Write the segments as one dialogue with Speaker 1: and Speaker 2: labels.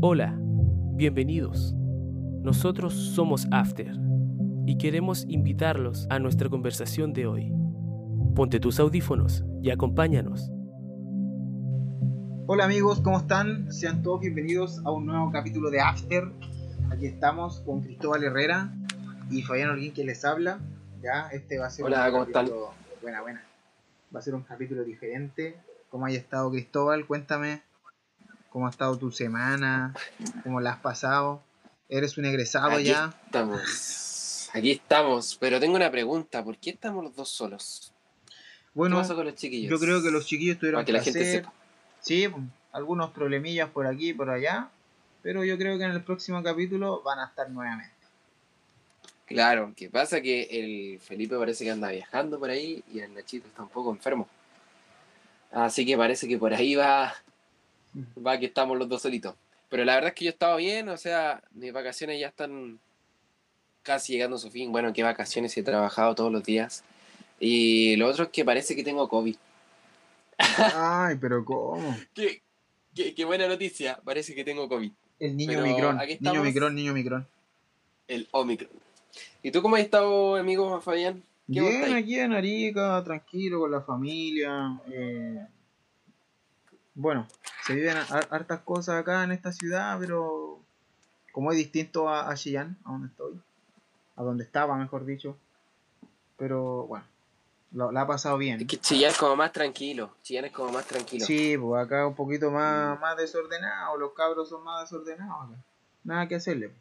Speaker 1: Hola, bienvenidos. Nosotros somos After y queremos invitarlos a nuestra conversación de hoy. Ponte tus audífonos y acompáñanos.
Speaker 2: Hola amigos, ¿cómo están? Sean todos bienvenidos a un nuevo capítulo de After. Aquí estamos con Cristóbal Herrera y Fabián Olguín que les habla. Ya, este va a ser
Speaker 3: Hola,
Speaker 2: un
Speaker 3: ¿cómo
Speaker 2: capítulo... Buena, buena. Va a ser un capítulo diferente. ¿Cómo haya estado Cristóbal? Cuéntame. ¿Cómo ha estado tu semana? ¿Cómo la has pasado? ¿Eres un egresado
Speaker 3: Aquí
Speaker 2: ya?
Speaker 3: estamos. Aquí estamos. Pero tengo una pregunta. ¿Por qué estamos los dos solos?
Speaker 2: Bueno,
Speaker 3: ¿Qué pasó con los chiquillos?
Speaker 2: yo creo que los chiquillos tuvieron
Speaker 3: Para que la gente
Speaker 2: hacer.
Speaker 3: sepa.
Speaker 2: Sí, pues, algunos problemillas por aquí y por allá. Pero yo creo que en el próximo capítulo van a estar nuevamente.
Speaker 3: Claro, que pasa que el Felipe parece que anda viajando por ahí y el Nachito está un poco enfermo. Así que parece que por ahí va, va que estamos los dos solitos. Pero la verdad es que yo estaba bien, o sea, mis vacaciones ya están casi llegando a su fin. Bueno, qué vacaciones he trabajado todos los días. Y lo otro es que parece que tengo COVID.
Speaker 2: Ay, pero ¿cómo?
Speaker 3: Qué, qué- qué buena noticia, parece que tengo COVID.
Speaker 2: El niño Micrón. Niño. Micrón, niño Micrón.
Speaker 3: El Omicron. ¿Y tú cómo has estado, amigo Fabián? ¿Qué
Speaker 2: Bien, aquí en Arica, tranquilo con la familia. eh, Bueno, se viven har- hartas cosas acá en esta ciudad, pero como es distinto a, a Chillán, a donde estoy, a donde estaba, mejor dicho. Pero bueno, lo- la ha pasado bien.
Speaker 3: Es que Chillán es como más tranquilo. Chillán es como más tranquilo.
Speaker 2: Sí, pues acá un poquito más, más desordenado, los cabros son más desordenados acá. Nada que hacerle.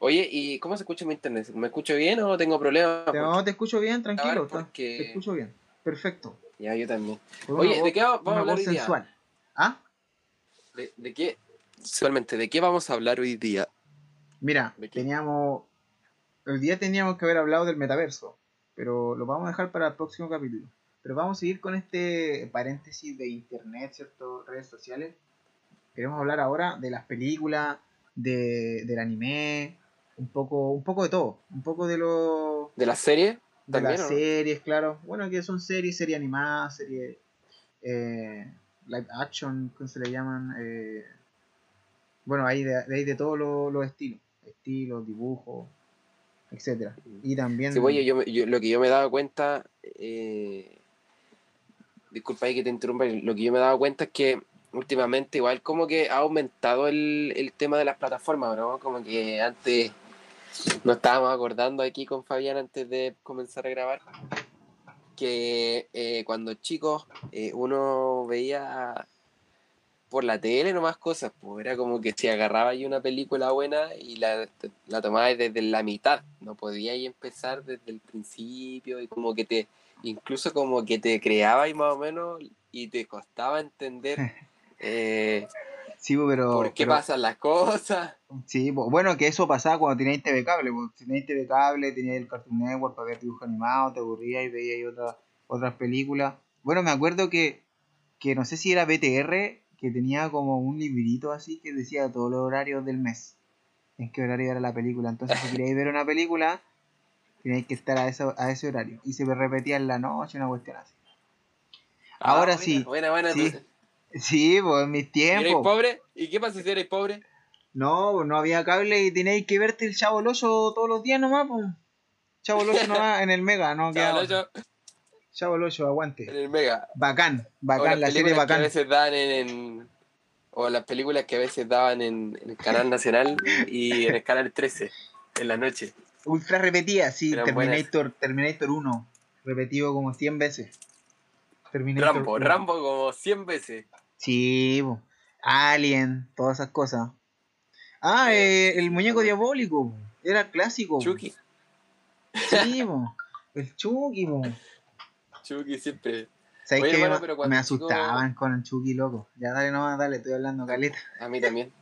Speaker 3: Oye, ¿y cómo se escucha mi internet? ¿Me escucho bien o tengo problemas?
Speaker 2: Te, no, te escucho bien, tranquilo.
Speaker 3: porque-
Speaker 2: Te escucho bien. Perfecto.
Speaker 3: Ya, yo también. Oye, ¿de qué va- vamos a hablar hoy día?
Speaker 2: ¿Ah?
Speaker 3: ¿De, de qué? Sexualmente, ¿de qué vamos a hablar hoy día?
Speaker 2: Mira, teníamos. El día teníamos que haber hablado del metaverso, pero lo vamos a dejar para el próximo capítulo. Pero vamos a seguir con este paréntesis de internet, ¿cierto? Redes sociales. Queremos hablar ahora de las películas, de, del anime, un poco, un poco de todo. Un poco de lo.
Speaker 3: ¿De la serie?
Speaker 2: De
Speaker 3: También,
Speaker 2: las series, claro. Bueno, que son series, serie animada, serie eh, live action, ¿cómo se le llaman? Eh, bueno, hay de, hay de todos los los estilos, estilos, dibujos, etcétera. Y también
Speaker 3: Sí, oye, yo, me- yo- lo que yo me he dado cuenta, eh, disculpa ahí que te interrumpa, lo que yo me he dado cuenta es que últimamente igual como que ha aumentado el, el tema de las plataformas, ¿no? Como que antes nos estábamos acordando aquí con Fabián antes de comenzar a grabar, que eh, cuando chicos eh, uno veía por la tele nomás cosas, pues era como que si agarraba ahí una película buena y la, la tomabas desde la mitad, no podías empezar desde el principio y como que te, incluso como que te creaba y más o menos y te costaba entender eh,
Speaker 2: Sí, po, pero,
Speaker 3: por qué
Speaker 2: pero-
Speaker 3: pasan las cosas.
Speaker 2: Sí, bueno, que eso pasaba cuando teníais TV cable. teníais TV cable, teníais el Cartoon Network para ver dibujos animados, te aburrías y veíais otras otras películas. Bueno, me acuerdo que, que no sé si era BTR, que tenía como un librito así que decía todos los horarios del mes. En qué horario era la película. Entonces, si queríais ver una película, teníais que estar a, eso, a ese horario. Y se repetía en la noche, una cuestión así. Ahora
Speaker 3: Ah,
Speaker 2: sí.
Speaker 3: Buena, buena.
Speaker 2: Sí,
Speaker 3: entonces.
Speaker 2: Sí, pues en mis
Speaker 3: ¿Y eres
Speaker 2: tiempos.
Speaker 3: pobre? ¿Y qué pasa si eres pobre?
Speaker 2: No, no había cable y tenéis que verte el Chavo Ocho todos los días nomás, pues. Chavo Ocho nomás en el Mega, no otra.
Speaker 3: yo,
Speaker 2: Chavo del Ocho,
Speaker 3: en
Speaker 2: aguante.
Speaker 3: el Mega.
Speaker 2: Bacán, bacán,
Speaker 3: las
Speaker 2: la serie
Speaker 3: películas que a
Speaker 2: bacán.
Speaker 3: veces dan en, en- o las películas que a veces daban en, en el canal nacional y en el canal 13 en la noche.
Speaker 2: Ultra repetida, sí,
Speaker 3: Eran
Speaker 2: Terminator, Terminator 1, repetido como 100 veces. Terminator
Speaker 3: Rambo,
Speaker 2: 1.
Speaker 3: Rambo como 100 veces.
Speaker 2: Sí, po. Alien, todas esas cosas. Ah, eh, el muñeco diabólico, era clásico.
Speaker 3: Chucky,
Speaker 2: Sí, po. el Chucky, po.
Speaker 3: Chucky siempre.
Speaker 2: ¿Sabes qué?
Speaker 3: hermano,
Speaker 2: me,
Speaker 3: pero
Speaker 2: me
Speaker 3: chico-
Speaker 2: asustaban con el Chucky, loco. Ya dale nomás, dale, estoy hablando caleta.
Speaker 3: A mí también.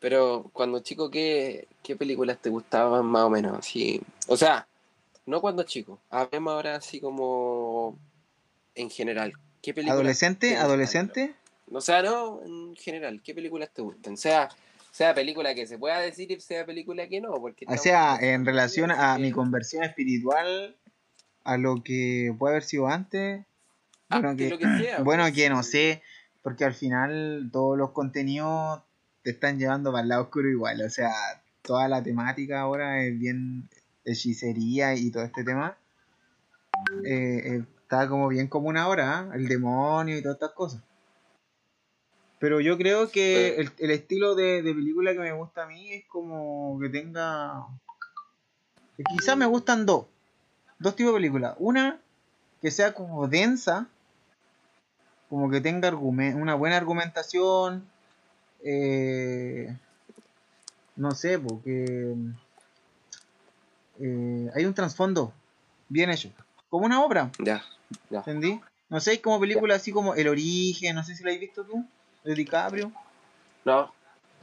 Speaker 3: Pero cuando chico, ¿qué, qué películas te gustaban más o menos? Así, o sea, no cuando chico. Hablemos ahora así como en general. ¿Qué películas te
Speaker 2: ¿Adolescente? ¿Adolescente?
Speaker 3: O sea, no, en general, ¿qué películas te gustan? Sea, sea película que se pueda decir y sea película que no. Porque
Speaker 2: O sea, en relación a mi conversión espiritual, a lo que puede haber sido antes,
Speaker 3: Ah,
Speaker 2: bueno,
Speaker 3: que sea,
Speaker 2: bueno,
Speaker 3: pues,
Speaker 2: que no sé, porque al final todos los contenidos te están llevando para el lado oscuro igual. O sea, toda la temática ahora es bien hechicería y todo este tema. Eh, eh, está como bien común ahora, ¿eh? el demonio y todas estas cosas. Pero yo creo que el, el estilo de, de película que me gusta a mí es como que tenga... Quizás me gustan dos. Dos tipos de películas. Una que sea como densa, como que tenga argumen- una buena argumentación, eh, no sé, porque eh, hay un trasfondo bien hecho, como una obra,
Speaker 3: Ya, ya.
Speaker 2: ¿entendí? No sé, como películas así como El Origen, no sé si la has visto tú, de DiCaprio.
Speaker 3: No.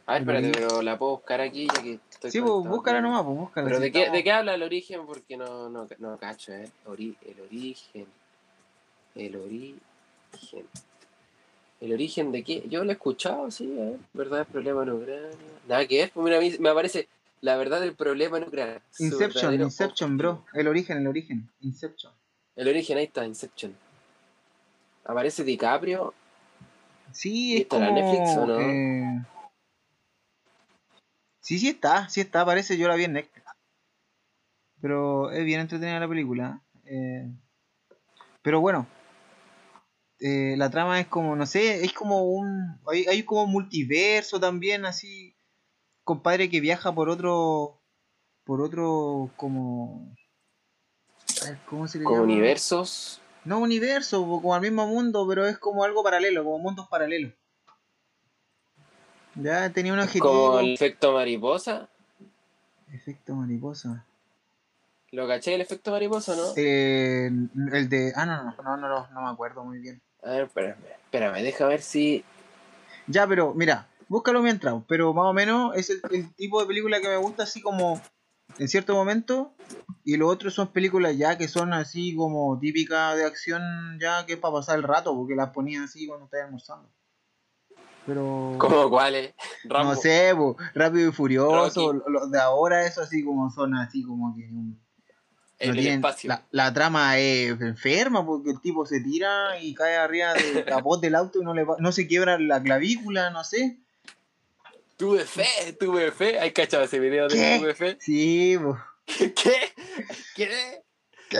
Speaker 3: A ver, espérate, pero la puedo buscar aquí ya que estoy
Speaker 2: Sí, pues búscala nomás, pues búscala.
Speaker 3: Pero
Speaker 2: si
Speaker 3: ¿de qué, ¿de qué habla el origen? Porque no, no, no cacho, ¿eh? Ori- el origen. El origen. ¿El origen de qué? Yo lo he escuchado, sí, ¿eh? ¿Verdad del problema en Ucrania? Nada que ver, pues mira, a mí me aparece la verdad del problema en Ucrania.
Speaker 2: Inception, Inception, bro. El origen, el origen. Inception.
Speaker 3: El origen, ahí está, Inception. Aparece DiCaprio.
Speaker 2: Sí,
Speaker 3: ¿Y
Speaker 2: es como...
Speaker 3: Netflix o no?
Speaker 2: eh, Sí, sí está, sí está, parece, yo la vi en Netflix. Pero es bien entretenida la película. eh, Pero bueno, eh, la trama es como, no sé, es como un... Hay, hay como un multiverso también, así, compadre que viaja por otro... Por otro, como... ¿Cómo se le
Speaker 3: Con
Speaker 2: llama?
Speaker 3: universos.
Speaker 2: No universo, como al mismo mundo, pero es como algo paralelo, como mundos paralelos. Ya tenía un objetivo.
Speaker 3: Como el efecto mariposa.
Speaker 2: Efecto mariposa.
Speaker 3: ¿Lo caché el efecto mariposa, no?
Speaker 2: Eh, el de. Ah, no, no, no, no, no, no me acuerdo muy bien.
Speaker 3: A ver, espérame, espérame, deja ver si.
Speaker 2: Ya, pero mira, búscalo mientras. Pero más o menos es el, el tipo de película que me gusta, así como en cierto momento. Y lo otro son películas ya que son así como típicas de acción, ya que es para pasar el rato, porque las ponían así cuando estás almorzando. Pero.
Speaker 3: ¿Cómo cuáles?
Speaker 2: No sé, po, Rápido y Furioso, los de ahora, eso así como son así como que... un- no
Speaker 3: el
Speaker 2: tienen-
Speaker 3: espacio.
Speaker 2: la, la trama es enferma porque el tipo se tira y cae arriba del capot del auto y no, le, no se quiebra la clavícula, no sé.
Speaker 3: Tuve fe, tuve fe. ¿Hay cachado ese video de
Speaker 2: ¿Qué?
Speaker 3: tuve fe?
Speaker 2: Sí, po.
Speaker 3: ¿Qué? ¿Qué?
Speaker 2: ¿Qué?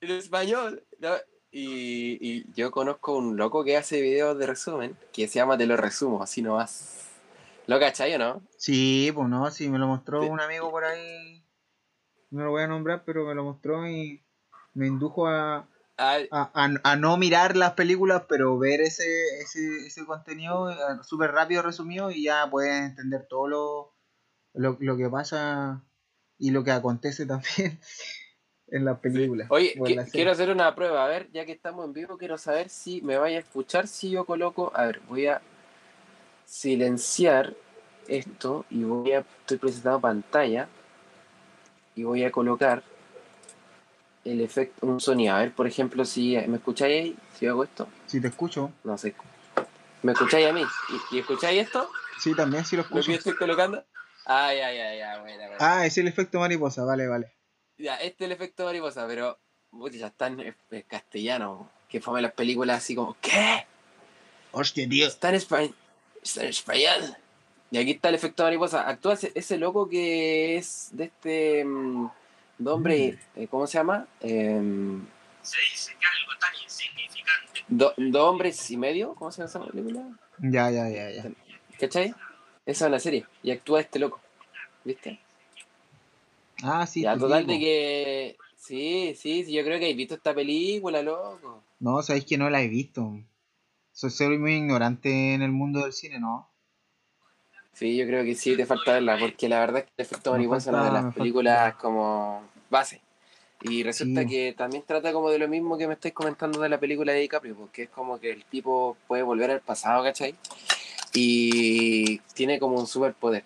Speaker 3: En español. ¿no? Y, y yo conozco un loco que hace videos de resumen que se llama Te lo resumo, así nomás. ¿Lo cachai o no?
Speaker 2: Sí, pues no, sí, me lo mostró
Speaker 3: Sí.
Speaker 2: un amigo por ahí. No lo voy a nombrar, pero me lo mostró y me indujo a, a, a- a no mirar las películas, pero ver ese, ese, ese contenido eh, súper rápido resumido y ya puedes entender todo lo, lo, lo que pasa y lo que acontece también en las películas.
Speaker 3: Oye, quiero hacer una prueba. A ver, ya que estamos en vivo, quiero saber si me vaya a escuchar si yo coloco. A ver, voy a silenciar esto y voy a. Estoy presentando pantalla y voy a colocar el efecto, un sonido. A ver, por ejemplo, si me escucháis ahí, si hago esto,
Speaker 2: Si te escucho,
Speaker 3: no sé. ¿Me escucháis a mí? ¿Y, y escucháis esto?
Speaker 2: sí, también sí lo
Speaker 3: ¿Lo que
Speaker 2: escucho.
Speaker 3: yo estoy colocando? Ay, ay, ay, ay, bueno, bueno.
Speaker 2: Ah, es el efecto mariposa, vale, vale.
Speaker 3: Ya, este es el efecto mariposa, pero ya está en, castellano. Que fome las películas así como, ¿qué?
Speaker 2: Hostia, tío.
Speaker 3: Está en español. Está en español. Y aquí está el efecto mariposa. Actúa ese, ese loco que es de este de hombre, eh, ¿cómo se llama? Em,
Speaker 4: Se dice que algo tan insignificante
Speaker 3: do- dos hombres y medio, ¿cómo se llama esa película?
Speaker 2: Ya, ya, ya, ya.
Speaker 3: ¿Cachai? Esa es una serie. Y actúa este loco. ¿Viste?
Speaker 2: Ah, sí.
Speaker 3: ya, total de que. Sí, sí, sí, yo creo que has visto esta película, loco.
Speaker 2: No, sabéis que no la he visto. Soy, soy muy ignorante en el mundo del cine, ¿no?
Speaker 3: Sí, yo creo que sí, te falta verla, porque la verdad es que el efecto mariposa es una de las películas como base. Y resulta
Speaker 2: Sí.
Speaker 3: que también trata como de lo mismo que me estáis comentando de la película de DiCaprio, porque es como que el tipo puede volver al pasado, ¿cachai? Y tiene como un superpoder,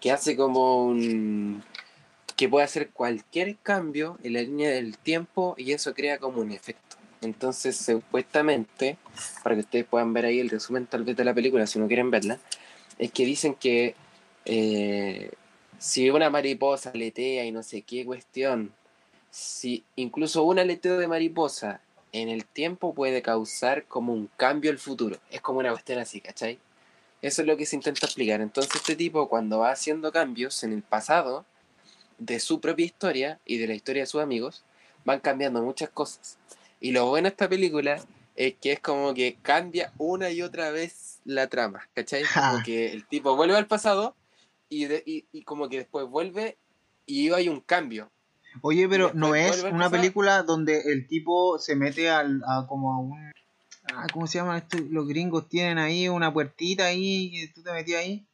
Speaker 3: que hace como un... que puede hacer cualquier cambio en la línea del tiempo y eso crea como un efecto. Entonces, supuestamente, para que ustedes puedan ver ahí el resumen tal vez de la película, si no quieren verla, es que dicen que eh, si una mariposa aletea y no sé qué cuestión, si incluso un aleteo de mariposa en el tiempo puede causar como un cambio al futuro. Es como una cuestión así, ¿cachai? Eso es lo que se intenta explicar. Entonces este tipo cuando va haciendo cambios en el pasado de su propia historia y de la historia de sus amigos, van cambiando muchas cosas. Y lo bueno de esta película es que es como que cambia una y otra vez la trama, ¿cachai? Como que el tipo vuelve al pasado y, de- y, y como que después vuelve y hay un cambio.
Speaker 2: Oye, pero no es una película donde el tipo se mete al, a como a un... ah, ¿Cómo se llama esto? Los gringos tienen ahí una puertita ahí que tú te metías ahí.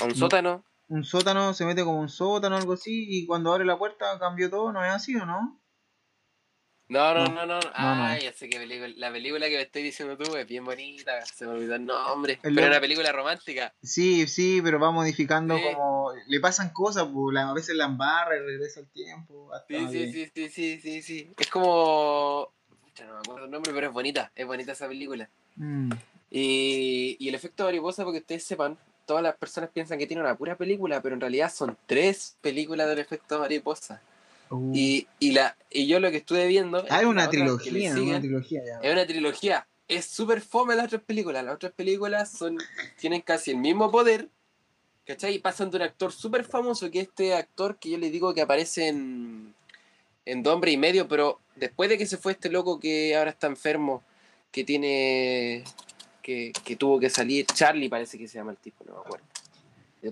Speaker 3: A un
Speaker 2: No.
Speaker 3: sótano.
Speaker 2: Un sótano, se mete como un sótano o algo así y cuando abre la puerta cambió todo, ¿no es así o no?
Speaker 3: No, no,
Speaker 2: No.
Speaker 3: no, Ah, ya sé qué película. La película que me estoy diciendo tú es bien bonita. Se me olvidó el nombre. Pero es una película romántica.
Speaker 2: Sí, sí, pero va modificando como... Le pasan cosas, pues, a veces la embarra y regresa el tiempo.
Speaker 3: Sí, sí, sí, sí, sí, sí, sí. Es como. No me acuerdo el nombre, pero es bonita. Es bonita esa película.
Speaker 2: Mm.
Speaker 3: Y, y el efecto mariposa, porque ustedes sepan, todas las personas piensan que tiene una pura película, pero en realidad son tres películas del efecto mariposa.
Speaker 2: Uh.
Speaker 3: Y, y, la, y yo lo que estuve viendo.
Speaker 2: Ah, es una trilogía, una trilogía ya.
Speaker 3: Es una trilogía. Es súper fome las otras películas. Las otras películas son tienen casi el mismo poder. ¿Cachai? Y pasan de un actor súper famoso, que es este actor que yo le digo que aparece en, en Dos Hombres y Medio, pero después de que se fue este loco que ahora está enfermo, que tiene. que, que tuvo que salir, Charlie parece que se llama el tipo, no me acuerdo.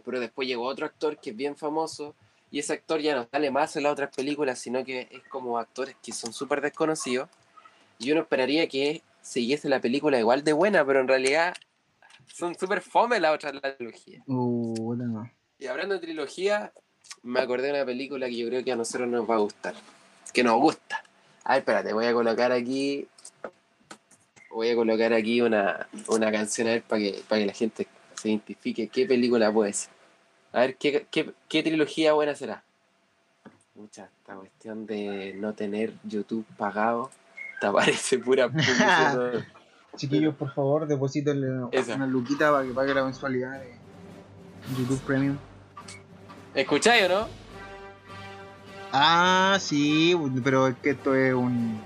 Speaker 3: Pero después llegó otro actor que es bien famoso, y ese actor ya no sale más en las otras películas, sino que es como actores que son súper desconocidos. Y uno esperaría que siguiese la película igual de buena, pero en realidad son súper fome las otras la trilogía.
Speaker 2: Uh, no.
Speaker 3: Y hablando de trilogía, me acordé de una película que yo creo que a nosotros nos va a gustar. Que nos gusta. A ver, espérate, voy a colocar aquí. Voy a colocar aquí una, una canción a ver para que, para que la gente se identifique qué película puede ser. A ver, ¿qué, qué, qué trilogía buena será? Mucha, esta cuestión de no tener YouTube pagado. Te aparece pura publicidad.
Speaker 2: Chiquillos, por favor, deposítenle
Speaker 3: Esa.
Speaker 2: una luquita para que pague la mensualidad de YouTube Premium.
Speaker 3: ¿Escucháis o no?
Speaker 2: Ah, sí, pero es que esto es un.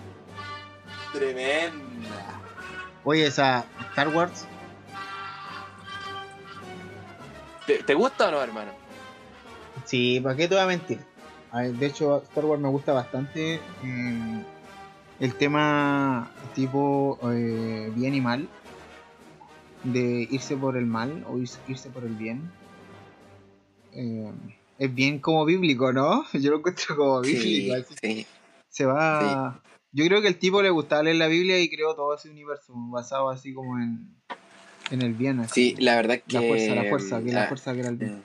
Speaker 3: Tremenda.
Speaker 2: Oye, esa Star Wars.
Speaker 3: ¿Te, te gusta o no, hermano?
Speaker 2: Sí, ¿para qué te voy a mentir? A ver, de hecho, Star Wars me gusta bastante eh, el tema tipo eh, bien y mal, de irse por el mal o irse, por el bien. Eh, es bien como bíblico, ¿no? Yo lo encuentro como bíblico.
Speaker 3: Sí.
Speaker 2: Se va. Yo creo que el tipo le gustaba leer la Biblia y creó todo ese universo basado así como en, en el bien. así.
Speaker 3: Sí, la verdad que.
Speaker 2: La fuerza, la fuerza, que la fuerza que era el bien.
Speaker 3: mm.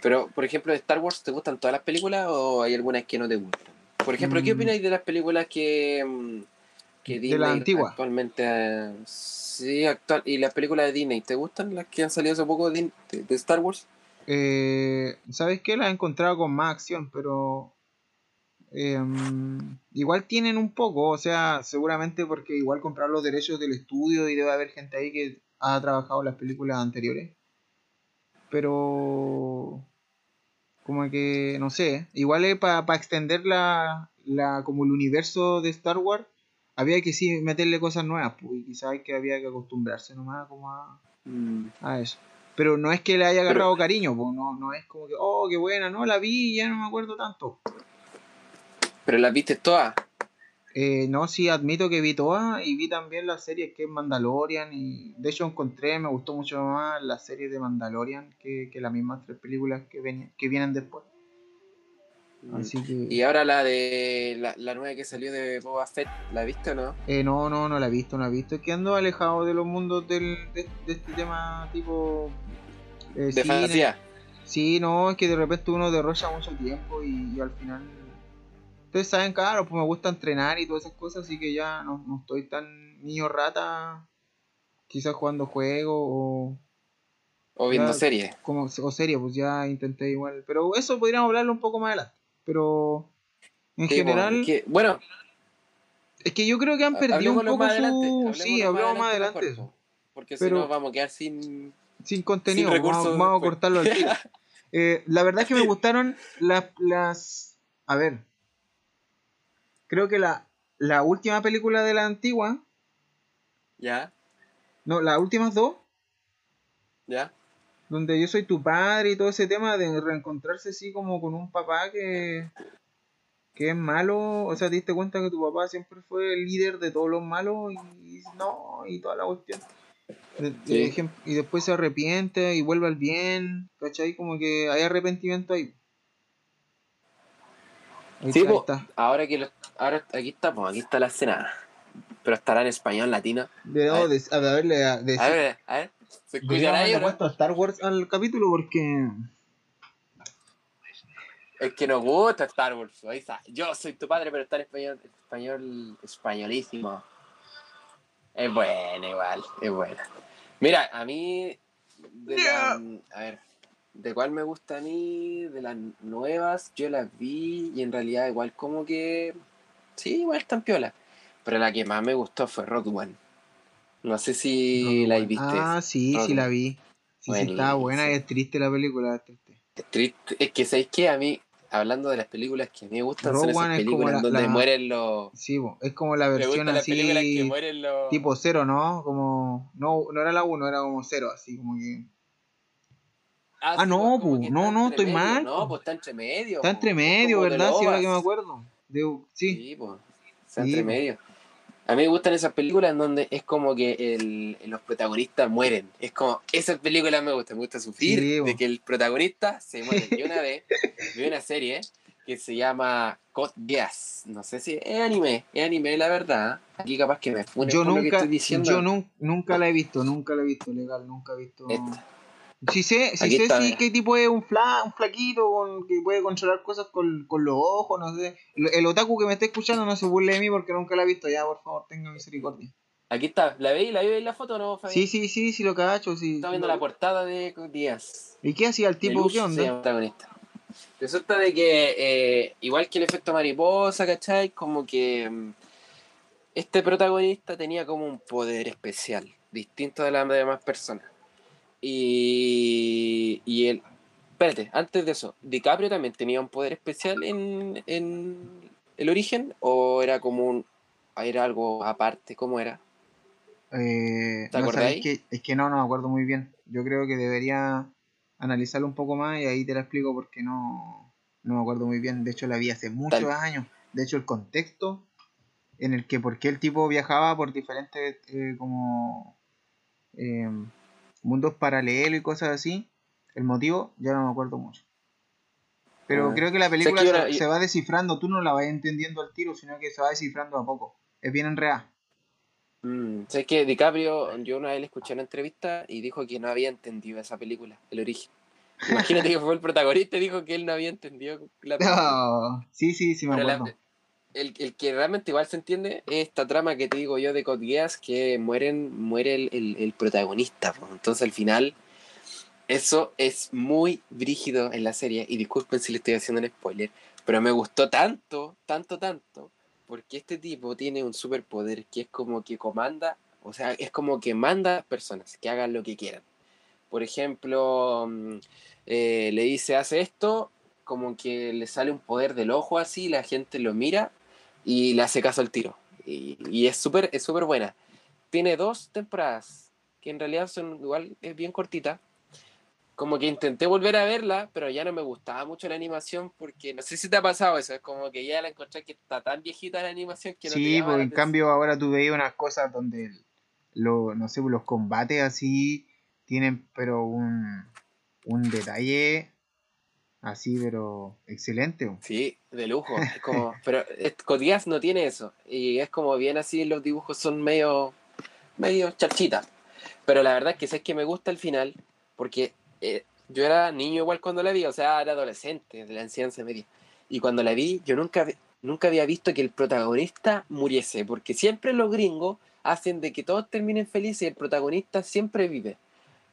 Speaker 3: Pero, por ejemplo, de Star Wars, ¿te gustan todas las películas o hay algunas que no te gustan? Por ejemplo, ¿qué
Speaker 2: Mm.
Speaker 3: opináis de las películas que. mm, que
Speaker 2: De
Speaker 3: Disney
Speaker 2: la antigua.
Speaker 3: Actualmente. eh, sí, actual. ¿Y las películas de Disney? ¿Te gustan las que han salido hace poco de, Star Wars?
Speaker 2: Eh, ¿Sabes qué? La he encontrado con más acción, pero em, igual tienen un poco, o sea, seguramente porque igual comprar los derechos del estudio y debe haber gente ahí que ha trabajado las películas anteriores. Pero como que, no sé, igual para extender la, la, como el universo de Star Wars, había que sí meterle cosas nuevas, pues, y quizás que había que acostumbrarse nomás como a, a eso. Pero no es que le haya agarrado cariño, pues no, no es como que, oh, qué buena, no, la vi ya no me acuerdo tanto.
Speaker 3: Pero las viste todas.
Speaker 2: Eh, no, sí, admito que vi todas y vi también la serie que es Mandalorian y de hecho encontré, me gustó mucho más la serie de Mandalorian que, que las mismas tres películas que, ven- que vienen después. Así que...
Speaker 3: Y ahora la de. La, la nueva que salió de Boba Fett, ¿la viste o no?
Speaker 2: Eh, no, no, no la he visto, no la he visto. Es que ando alejado de los mundos del, de, de este tema tipo... eh,
Speaker 3: De
Speaker 2: cine.
Speaker 3: fantasía.
Speaker 2: Sí, no, es que de repente uno derrocha mucho tiempo y, y al final... Ustedes saben, claro, pues me gusta entrenar y todas esas cosas, así que ya no, no estoy tan niño rata, quizás jugando juegos o,
Speaker 3: O viendo series.
Speaker 2: como, o serie, pues ya intenté igual. Pero eso podríamos hablarlo un poco más adelante. Pero en
Speaker 3: Sí,
Speaker 2: general,
Speaker 3: pues, que- bueno,
Speaker 2: es que yo creo que han perdido un poco su... Sí, hablamos más adelante.
Speaker 3: mejor,
Speaker 2: eso.
Speaker 3: po, Porque
Speaker 2: Pero-
Speaker 3: si no vamos a quedar sin.
Speaker 2: sin contenido,
Speaker 3: Sin
Speaker 2: vamos,
Speaker 3: recursos
Speaker 2: vamos a cortarlo al tiro. Eh, la verdad es que me gustaron las, las... A ver. Creo que la, la última película de la antigua
Speaker 3: ¿Ya?
Speaker 2: No, las últimas dos,
Speaker 3: ¿Ya?
Speaker 2: donde yo soy tu padre y todo ese tema de reencontrarse así como con un papá que, que es malo, o sea, te diste cuenta que tu papá siempre fue el líder de todos los malos y no, y toda la cuestión.
Speaker 3: Sí.
Speaker 2: Y después se arrepiente y vuelve al bien, ¿cachai? Como que hay arrepentimiento ahí. Ahí
Speaker 3: Sí,
Speaker 2: está, ahí
Speaker 3: po,
Speaker 2: está.
Speaker 3: ahora que lo- ahora aquí está, pues aquí está la escena. Pero estará en español latino.
Speaker 2: De,
Speaker 3: A ver.
Speaker 2: de, a ver, de, de-
Speaker 3: A ver, a ver. ¿Se escuchará
Speaker 2: puesto Star Wars al capítulo porque
Speaker 3: Es que nos gusta Star Wars. Ahí está. Yo soy tu padre, pero está en español, español, españolísimo. Es buena igual, es buena. Mira, a mí, de la- a ver, ¿de cuál me gusta a mí? De las nuevas, yo las vi y en realidad igual como que, sí, igual están piola. Pero la que más me gustó fue Rogue One. No sé si la viste.
Speaker 2: Ah, sí, sí la vi. Sí, sí, estaba buena y
Speaker 3: Buenísimo.
Speaker 2: es triste la película. es triste.
Speaker 3: Es triste. Es que, ¿sabéis qué? A mí, hablando de las películas que a mí me gustan,
Speaker 2: Rogue
Speaker 3: son esas
Speaker 2: One es como
Speaker 3: películas
Speaker 2: la-
Speaker 3: donde
Speaker 2: la-
Speaker 3: mueren los...
Speaker 2: Sí, es como la
Speaker 3: Me
Speaker 2: versión
Speaker 3: películas que
Speaker 2: así
Speaker 3: mueren los...
Speaker 2: tipo cero, ¿no? Como no, no era la 1, era como cero, así como que Ah,
Speaker 3: sí,
Speaker 2: no,
Speaker 3: pues,
Speaker 2: no, no, estoy
Speaker 3: medio.
Speaker 2: mal,
Speaker 3: No,
Speaker 2: pu.
Speaker 3: pues está entre medio.
Speaker 2: está entre medio, ¿verdad? Sí, ahora que me acuerdo. De- sí,
Speaker 3: Sí, pues. Está
Speaker 2: Sí,
Speaker 3: entre
Speaker 2: po.
Speaker 3: medio. A mí me gustan esas películas en donde es como que el, los protagonistas mueren. Es como, esas películas me gustan. Me gusta sufrir
Speaker 2: Sí,
Speaker 3: de que el protagonista se muere. Yo una vez vi una serie que se llama Code Geass. No sé si es anime. Es anime, la verdad. Aquí capaz que me funen
Speaker 2: yo
Speaker 3: por lo que
Speaker 2: nunca,
Speaker 3: estoy diciendo.
Speaker 2: yo nun- nunca la he visto, nunca la he visto legal, nunca he visto.
Speaker 3: Esta.
Speaker 2: Sí sé,
Speaker 3: Aquí
Speaker 2: sé
Speaker 3: mira.
Speaker 2: qué tipo es un fla, un flaquito con, que puede controlar cosas con, con los ojos, no sé. El, el otaku que me está escuchando no se burle de mí porque nunca la ha visto, ya por favor, tenga misericordia.
Speaker 3: Aquí está. ¿La veis? ¿La veis la foto o no, Fabi?
Speaker 2: Sí, sí, sí, sí lo cacho, sí.
Speaker 3: Estaba viendo la portada de Geass.
Speaker 2: ¿Y qué hacía el tipo?
Speaker 3: Lelouch
Speaker 2: ¿Qué onda?
Speaker 3: Resulta de que, eh, igual que el efecto mariposa, ¿cachai? Como que mm, este protagonista tenía como un poder especial, distinto de las demás personas. Y, y él, espérate, antes de eso, ¿DiCaprio también tenía un poder especial en, en el origen? ¿O era como un, era algo aparte? ¿Cómo era?
Speaker 2: Eh,
Speaker 3: ¿Te
Speaker 2: no,
Speaker 3: acordáis?
Speaker 2: ¿sabéis qué? es que no, no me acuerdo muy bien. Yo creo que debería analizarlo un poco más y ahí te la explico porque no, no me acuerdo muy bien. De hecho, la vi hace muchos
Speaker 3: Tal-
Speaker 2: años. De hecho, el contexto en el que por qué el tipo viajaba por diferentes eh, como eh, mundos paralelos y cosas así, el motivo ya no me acuerdo mucho. Pero
Speaker 3: Ah.
Speaker 2: creo que la película se, va descifrando, tú no la vas entendiendo al tiro, sino que se va descifrando a poco. Es bien enredada.
Speaker 3: Mm, ¿Sabes que DiCaprio, yo una vez le escuché una entrevista y dijo que no había entendido esa película, el origen. Imagínate que fue el protagonista y dijo que él no había entendido la película.
Speaker 2: No, sí, sí, sí me
Speaker 3: Pero la-
Speaker 2: acuerdo.
Speaker 3: El, que realmente igual se entiende es esta trama que te digo yo de Code Geass, que mueren, muere el, el- protagonista. po. Entonces al final, eso es muy brígido en la serie. Y disculpen si le estoy haciendo un spoiler, pero me gustó tanto, tanto, tanto, porque este tipo tiene un superpoder que es como que comanda, o sea, es como que manda a las personas que hagan lo que quieran. Por ejemplo, mm, eh, le dice, hace esto, como que le sale un poder del ojo así, la gente lo mira y le hace caso al tiro. Y, y es súper es súper buena. Tiene dos temporadas, que en realidad son igual, es bien cortita. Como que intenté volver a verla, pero ya no me gustaba mucho la animación porque no sé si te ha pasado eso, es como que ya la encontré que está tan viejita la animación que no
Speaker 2: Sí, pues
Speaker 3: la
Speaker 2: en cambio ahora tú veis unas cosas donde lo, no sé, los combates así tienen pero un, un detalle así pero excelente.
Speaker 3: Sí, de lujo. Es como, pero Code Geass no tiene eso. Y es como bien así, los dibujos son medio, medio charchitas. Pero la verdad es que sé que me gusta el final, porque eh, yo era niño igual cuando la vi, o sea, era adolescente de la enseñanza media. Y cuando la vi, yo nunca, nunca había visto que el protagonista muriese, porque siempre los gringos hacen de que todos terminen felices y el protagonista siempre vive.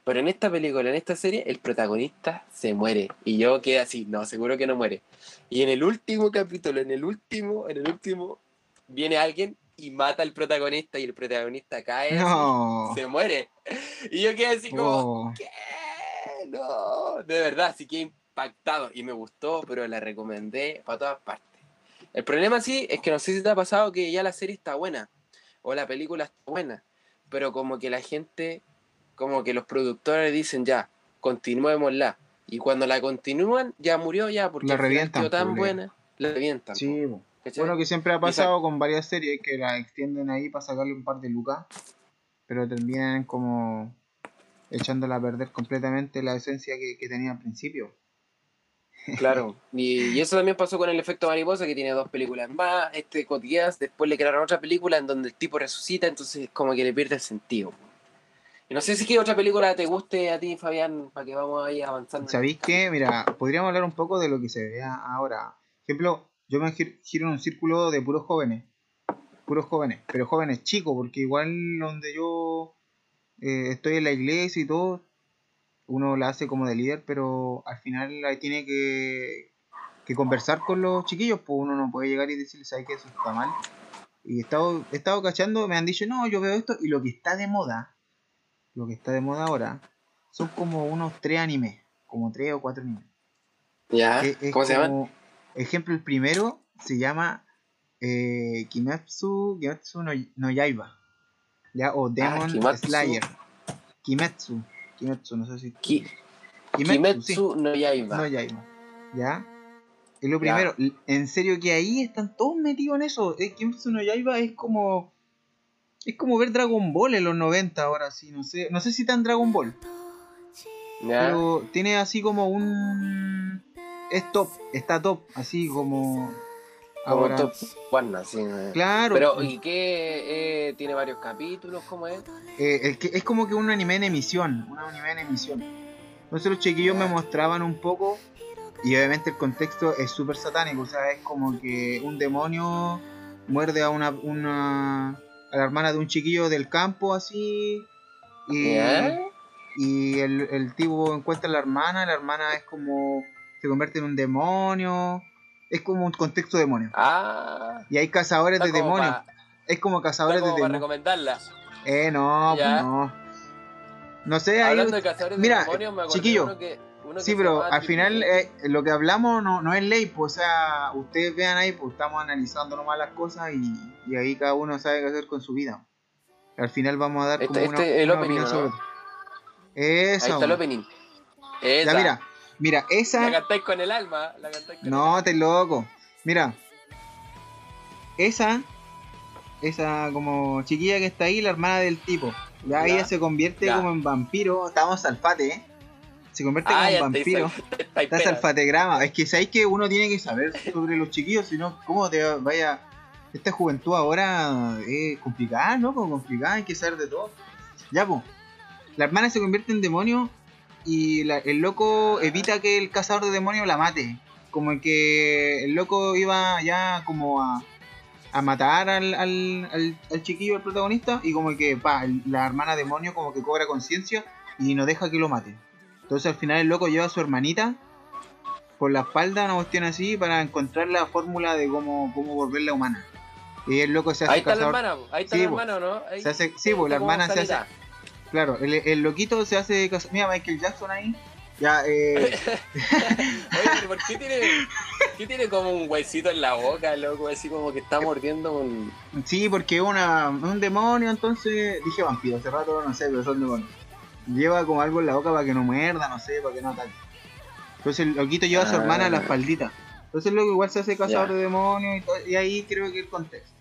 Speaker 3: Pero en esta película, en esta serie, el protagonista se muere. Y yo quedé así, no, seguro que no muere. Y en el último capítulo, en el último, en el último, viene alguien y mata al protagonista y el protagonista cae, así,
Speaker 2: No.
Speaker 3: se muere. Y yo quedé así como,
Speaker 2: Oh,
Speaker 3: ¿qué? No, de verdad, sí que impactado y me gustó, pero la recomendé para todas partes. El problema sí es que no sé si te ha pasado que ya la serie está buena o la película está buena, pero como que la gente, como que los productores dicen ya, continuémosla. Y cuando la continúan, ya murió ya, porque
Speaker 2: La revientan,
Speaker 3: tan
Speaker 2: pues,
Speaker 3: buena, la revientan.
Speaker 2: Sí,
Speaker 3: po,
Speaker 2: po.
Speaker 3: ¿cachai?
Speaker 2: Bueno, que siempre ha pasado con varias series que la extienden ahí para sacarle un par de lucas, pero terminan como echándola a perder completamente la esencia que, que tenía al principio.
Speaker 3: Claro, y, y eso también pasó con el efecto mariposa, que tiene dos películas más, este Cotillas, después le crearon otra película en donde el tipo resucita, entonces como que le pierde el sentido. Y no sé si qué otra película te guste a ti, Fabián, para que vamos ahí avanzando.
Speaker 2: ¿Sabéis qué? Mira, podríamos hablar un poco de lo que se ve a- ahora. Por ejemplo, yo me gir- giro en un círculo de puros jóvenes. Puros jóvenes, pero jóvenes chicos, porque igual donde yo eh, estoy en la iglesia y todo, uno la hace como de líder, pero al final ahí tiene que, que conversar con los chiquillos, pues uno no puede llegar y decirles, ¿sabes que eso está mal? Y he estado, he estado cachando, me han dicho, no, yo veo esto, y lo que está de moda, lo que está de moda ahora, son como unos tres animes, como tres o cuatro animes.
Speaker 3: ¿Ya?
Speaker 2: Es
Speaker 3: ¿Cómo se llaman?
Speaker 2: como- Ejemplo, el primero se llama eh, Kimetsu, Kimetsu no, no Yaiba. ¿Ya? O Demon
Speaker 3: Ah, Kimetsu.
Speaker 2: Slayer. Kimetsu. Kimetsu, no sé si.
Speaker 3: Ki-
Speaker 2: Kimetsu, sí.
Speaker 3: Kimetsu no Yaiba.
Speaker 2: No Yaiba. ¿Ya? Es lo primero. En serio que ahí están todos metidos en eso. Kimetsu no Yaiba es como. Es como ver Dragon Ball en los 90 ahora sí. No sé, no sé si tan Dragon Ball. Pero tiene así como un. Es top, está top, así como.
Speaker 3: Como
Speaker 2: Ahora.
Speaker 3: Top One, así.
Speaker 2: Claro.
Speaker 3: Pero, ¿y qué? Eh, ¿Tiene varios capítulos? ¿Cómo es?
Speaker 2: eh, el que, es como que un anime en emisión. Un anime en emisión. Entonces los chiquillos me mostraban un poco. Y obviamente el contexto es súper satánico. O sea, es como que un demonio muerde a una, una. A la hermana de un chiquillo del campo así. Y. Y el, el tipo encuentra a la hermana, la hermana es como se convierte en un demonio, es como un contexto demonio.
Speaker 3: Ah.
Speaker 2: Y hay cazadores de demonios,
Speaker 3: pa-
Speaker 2: es como cazadores de
Speaker 3: como
Speaker 2: demonios.
Speaker 3: recomendarla.
Speaker 2: Eh, no,
Speaker 3: Ya.
Speaker 2: pues no. No sé,
Speaker 3: Hablando de cazadores
Speaker 2: mira,
Speaker 3: de demonios, me
Speaker 2: chiquillo,
Speaker 3: que, uno
Speaker 2: sí, pero al final eh, lo que hablamos no, no es ley, pues, o sea, ustedes vean ahí, pues estamos analizando nomás las cosas y, y ahí cada uno sabe qué hacer con su vida. Al final vamos a dar
Speaker 3: Este-
Speaker 2: como una,
Speaker 3: este, el
Speaker 2: una
Speaker 3: opening,
Speaker 2: opinión
Speaker 3: ¿no?
Speaker 2: sobre otro.
Speaker 3: Ahí
Speaker 2: Eso.
Speaker 3: está el opening. Esa.
Speaker 2: Ya mira, mira, esa
Speaker 3: La cantáis con el alma. La cantáis con
Speaker 2: No, te loco. Mira. Esa. Esa como chiquilla que está ahí, la hermana del tipo. Ya,
Speaker 3: Ya,
Speaker 2: ella se convierte
Speaker 3: ya.
Speaker 2: como en vampiro. Estamos salfate, ¿eh? Se convierte
Speaker 3: Ah,
Speaker 2: en
Speaker 3: te
Speaker 2: vampiro.
Speaker 3: Está
Speaker 2: Está
Speaker 3: espera.
Speaker 2: salfategrama. Es que sabéis que uno tiene que saber sobre los chiquillos, si no, ¿cómo te va- vaya? Esta juventud ahora es complicada, ¿no? Como complicada, hay que saber de todo. Ya, pues. La hermana se convierte en demonio y la- el loco evita que el cazador de demonios la mate. Como que el loco iba ya como a, a matar al, al, al, al chiquillo, al protagonista, y como que, pa, la hermana demonio como que cobra conciencia y no deja que lo mate. Entonces al final el loco lleva a su hermanita por la espalda, una cuestión así, para encontrar la fórmula de cómo, cómo volverla humana. Y el loco se hace
Speaker 3: Ahí está la hermana, ahí está
Speaker 2: Sí,
Speaker 3: la
Speaker 2: po.
Speaker 3: hermana, ¿o ¿no? Ahí
Speaker 2: Se hace- sí, po, la hermana se hace-. Claro, el, el loquito se hace cazador. Mira, Michael Jackson ahí. Ya, eh,
Speaker 3: Oye, pero ¿por qué tiene, qué tiene como un huesito en la boca, loco? Así como que está mordiendo un...
Speaker 2: sí, porque es una, un demonio, entonces dije vampiro, hace rato no sé, pero son demonios. Lleva como algo en la boca para que no muerda, no sé, para que no ataque. Entonces el loquito lleva a su
Speaker 3: Ah.
Speaker 2: hermana a la espaldita. Entonces luego igual se hace cazador de demonios y, todo, y ahí creo que el contexto.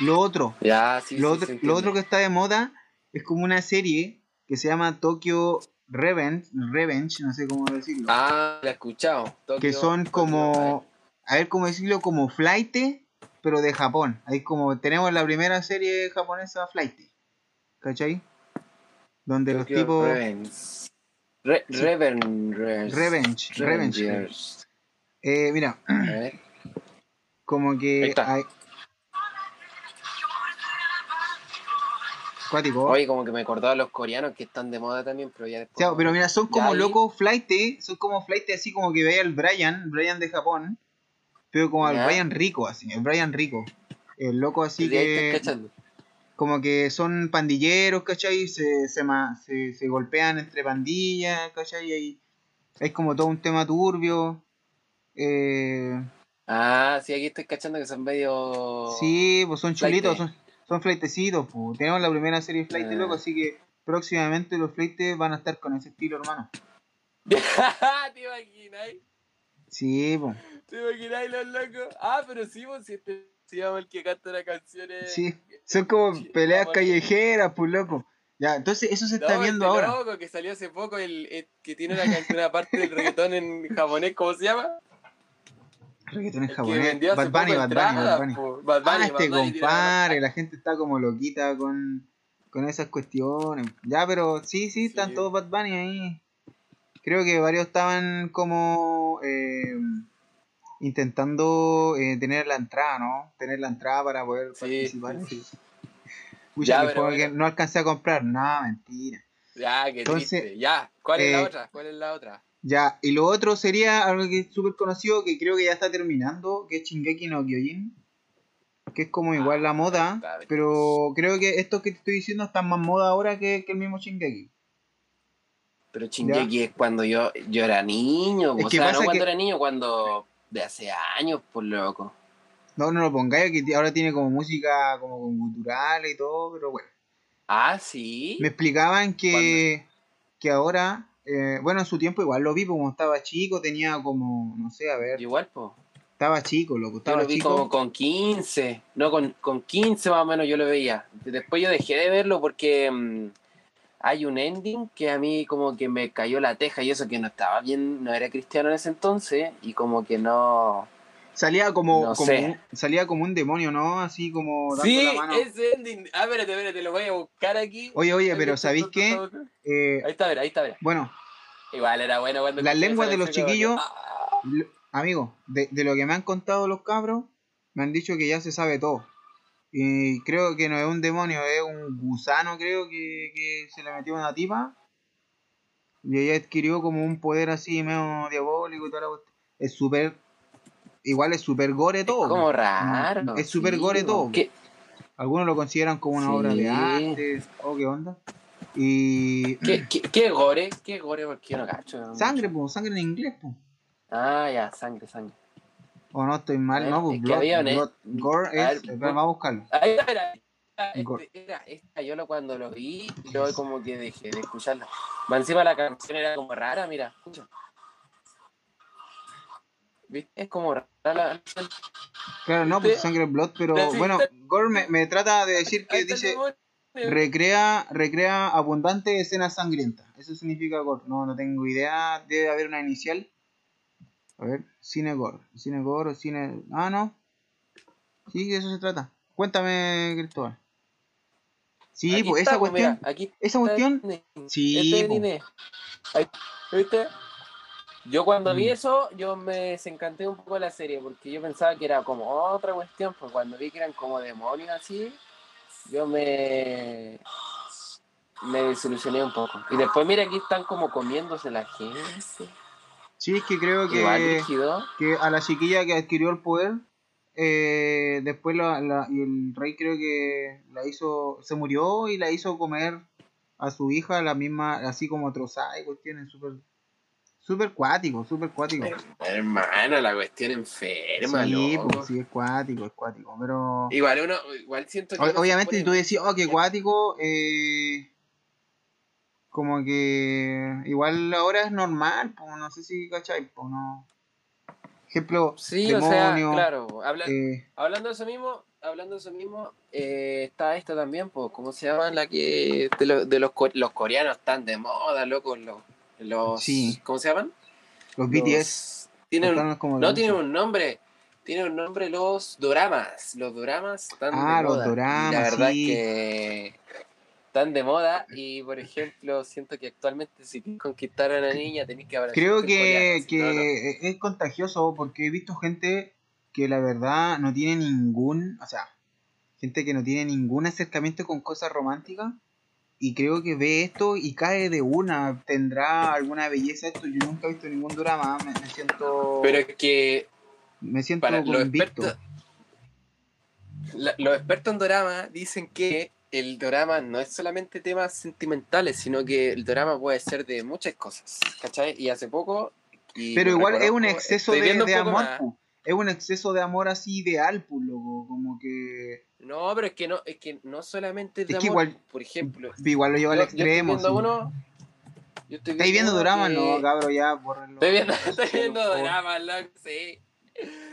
Speaker 2: Lo otro,
Speaker 3: Ya, sí,
Speaker 2: lo,
Speaker 3: sí,
Speaker 2: otro, lo otro que está de moda es como una serie que se llama Tokyo Revenge, Revenge, no sé cómo decirlo.
Speaker 3: Ah, la he escuchado.
Speaker 2: Que son como, a ver cómo decirlo, como flight, pero de Japón. Ahí como tenemos la primera serie japonesa flight, ¿cachai? Donde los tipos
Speaker 3: Revenge. Re-
Speaker 2: Sí.
Speaker 3: Revengers.
Speaker 2: Revenge, Revenge.
Speaker 3: Revengers.
Speaker 2: Eh, mira,
Speaker 3: A ver.
Speaker 2: como
Speaker 3: Ahí
Speaker 2: que
Speaker 3: está.
Speaker 2: hay... Cuático.
Speaker 3: Oye, como que me acordaba de los coreanos que están de moda también, pero ya después.
Speaker 2: O sea, pero mira, son como locos flight, son como flight así como que veía al Brian, Brian de Japón, pero como al. Brian rico, así, el Brian rico. El loco así que... como que son pandilleros, ¿cachai? Se, se, se, se golpean entre pandillas, ¿cachai? Hay, hay como todo un tema turbio. Eh,
Speaker 3: Ah, sí, aquí estoy cachando que son medio.
Speaker 2: sí, pues son chulitos, son, son flightecitos, po. Tenemos la primera serie de flight,
Speaker 3: Ah.
Speaker 2: loco, así que próximamente los flightes van a estar con ese estilo, hermano.
Speaker 3: ¿Te imaginas?
Speaker 2: Sí, po.
Speaker 3: ¿Te imaginas los locos? Ah, pero sí, pues si este se llama el que canta las canciones.
Speaker 2: Sí. Son como peleas
Speaker 3: vamos.
Speaker 2: callejeras, pues, loco. Ya, entonces eso se está
Speaker 3: No,
Speaker 2: viendo
Speaker 3: este
Speaker 2: ahora.
Speaker 3: loco que salió hace poco, el, el que tiene una canción aparte del reggaetón en japonés, ¿cómo se llama?
Speaker 2: Reggaetón en japonés. Bad Bunny, Bad Bunny, Bad Bunny.
Speaker 3: Bad
Speaker 2: Ah,
Speaker 3: Bunny,
Speaker 2: este
Speaker 3: Bunny tiene
Speaker 2: compadre, la gente está como loquita con, con esas cuestiones. Ya, pero sí, sí, están
Speaker 3: Sí.
Speaker 2: todos Bad Bunny ahí. Creo que varios estaban como eh, intentando eh, tener la entrada, ¿no? Tener la entrada para poder
Speaker 3: Sí,
Speaker 2: participar.
Speaker 3: sí. Ya,
Speaker 2: que
Speaker 3: pero
Speaker 2: fue que
Speaker 3: bueno.
Speaker 2: no alcancé a comprar, no, mentira.
Speaker 3: Ya, qué
Speaker 2: Entonces,
Speaker 3: triste. Ya, ¿cuál es la
Speaker 2: eh,
Speaker 3: otra? ¿Cuál es la otra?
Speaker 2: Ya, y lo otro sería algo que es súper conocido, que creo que ya está terminando, que es Shingeki no Kyojin. Que es como igual la moda, pero creo que estos que te estoy diciendo están más moda ahora que, que el mismo Shingeki.
Speaker 3: Pero Shingeki es cuando yo, yo era niño,
Speaker 2: Es
Speaker 3: o
Speaker 2: que
Speaker 3: sea, no cuando
Speaker 2: que-
Speaker 3: era niño, cuando de hace años, por loco.
Speaker 2: No, no lo pongáis, que ahora tiene como música como con guturales y todo, pero bueno.
Speaker 3: Ah, sí.
Speaker 2: Me explicaban que, que ahora, eh, bueno, en su tiempo igual lo vi, porque como estaba chico, tenía como, no sé, a ver,
Speaker 3: Igual, po.
Speaker 2: estaba chico, loco,
Speaker 3: Yo
Speaker 2: estaba
Speaker 3: lo vi
Speaker 2: chico.
Speaker 3: como con 15, no, con, con 15 más o menos yo lo veía. Después yo dejé de verlo porque mm, hay un ending que a mí como que me cayó la teja y eso que no estaba bien, no era cristiano en ese entonces y como que no...
Speaker 2: Salía como,
Speaker 3: No
Speaker 2: como un, salía como un demonio, ¿no? Así como dando
Speaker 3: Sí,
Speaker 2: la mano.
Speaker 3: ese ending. Ah, espérate, espérate, lo voy a buscar aquí.
Speaker 2: Oye, oye, pero ¿sabéis qué? Eh,
Speaker 3: Ahí está, mira, ahí está, mira.
Speaker 2: bueno,
Speaker 3: Igual era bueno cuando...
Speaker 2: Las lenguas de los chiquillos-
Speaker 3: ah,
Speaker 2: Lo- Amigo, de, de lo que me han contado los cabros, me han dicho que ya se sabe todo. Y creo que no es un demonio, es un gusano, creo que, que se le metió a una tipa. Y ella adquirió como un poder así medio diabólico y toda la cuestión. Es súper. Igual es súper gore todo.
Speaker 3: Es como raro.
Speaker 2: Es súper
Speaker 3: sí,
Speaker 2: gore todo.
Speaker 3: que-
Speaker 2: Algunos lo consideran como una
Speaker 3: Sí.
Speaker 2: obra de arte. Oh, qué onda. Y.
Speaker 3: ¿Qué, qué, qué gore? ¿Qué gore? Porque yo no cacho.
Speaker 2: Sangre, pues, sangre en inglés, pues.
Speaker 3: Ah, ya, sangre, sangre.
Speaker 2: O no estoy mal, no, pues blood-
Speaker 3: había
Speaker 2: gore
Speaker 3: ver,
Speaker 2: es. espera, vamos a buscarlo.
Speaker 3: Ahí era, este, era esta, yo lo cuando lo vi, yo como que dejé de escucharlo. Más encima la canción era como rara, mira, escucha. ¿Viste? Es como rara la canción.
Speaker 2: Claro, no, pues sangre blood, pero bueno, Gore me, me trata de decir que dice recrea, recrea abundantes escenas sangrientas. Eso significa Gore. No, no tengo idea. Debe haber una inicial. A ver, cine Gore. Cine Gore o cine. Ah, no. Sí, de eso se trata. Cuéntame, Cristóbal. Sí,
Speaker 3: Aquí
Speaker 2: pues
Speaker 3: está,
Speaker 2: esa
Speaker 3: pues,
Speaker 2: cuestión.
Speaker 3: mira, aquí
Speaker 2: esa cuestión. Sí,
Speaker 3: este es el
Speaker 2: po.
Speaker 3: Inés. Ahí, ¿Viste? Yo cuando vi
Speaker 2: Mm.
Speaker 3: eso, yo me desencanté un poco de la serie, porque yo pensaba que era como otra cuestión, pues cuando vi que eran como demonios así, yo me me desilusioné un poco. Y después mira aquí están como comiéndose la gente.
Speaker 2: Sí, es que creo que, que a la chiquilla que adquirió el poder, eh, después la, la- y el rey creo que la hizo, se murió y la hizo comer a su hija la misma, así como trozada y cuestiones súper, súper cuático, súper cuático.
Speaker 3: Hermano, la cuestión enferma,
Speaker 2: Sí,
Speaker 3: loco.
Speaker 2: pues sí, es cuático, es cuático, pero...
Speaker 3: Igual uno, igual siento que
Speaker 2: O- obviamente si tú decís, oh, qué
Speaker 3: muy-
Speaker 2: cuático, eh, como que igual ahora es normal, pues no sé si cachai, pues no... Ejemplo,
Speaker 3: Sí, o sea, claro, habla,
Speaker 2: eh,
Speaker 3: Hablando de eso mismo, hablando de eso mismo, eh, está esta también, pues, ¿cómo se llama? La que de, lo- de los, co- los coreanos están de moda, loco, los, los
Speaker 2: Sí.
Speaker 3: ¿cómo se llaman?
Speaker 2: los
Speaker 3: Los-
Speaker 2: BTS.
Speaker 3: tienen,
Speaker 2: como
Speaker 3: no tienen un nombre, tienen un nombre los doramas, los doramas están
Speaker 2: Ah,
Speaker 3: de
Speaker 2: los
Speaker 3: moda.
Speaker 2: doramas,
Speaker 3: la verdad
Speaker 2: sí.
Speaker 3: es que están de moda y, por ejemplo, siento que actualmente si quieres conquistar a una niña tenés que abrazar
Speaker 2: Creo que, que es contagioso porque he visto gente que la verdad no tiene ningún, o sea, gente que no tiene ningún acercamiento con cosas románticas y creo que ve esto y cae de una, tendrá alguna belleza esto, yo nunca he visto ningún drama, me, me siento
Speaker 3: Pero es que
Speaker 2: me siento
Speaker 3: para los
Speaker 2: convicto.
Speaker 3: expertos, la- los expertos en dorama dicen que el dorama no es solamente temas sentimentales, sino que el dorama puede ser de muchas cosas, ¿cachai? Y hace poco... y
Speaker 2: Pero igual es un exceso de,
Speaker 3: un
Speaker 2: amor,
Speaker 3: más.
Speaker 2: es un exceso de amor así ideal, loco. Como que.
Speaker 3: No, pero es que no, es que no solamente es de
Speaker 2: Es que
Speaker 3: amor,
Speaker 2: igual-
Speaker 3: por ejemplo.
Speaker 2: Igual lo lleva al
Speaker 3: yo- yo estoy
Speaker 2: extremo.
Speaker 3: viendo
Speaker 2: sí.
Speaker 3: uno. Yo estoy
Speaker 2: ¿Estáis viendo drama?
Speaker 3: que-
Speaker 2: No, cabrón, ya, bórrenlo.
Speaker 3: Estoy viendo, estoy viendo drama, loco, sí.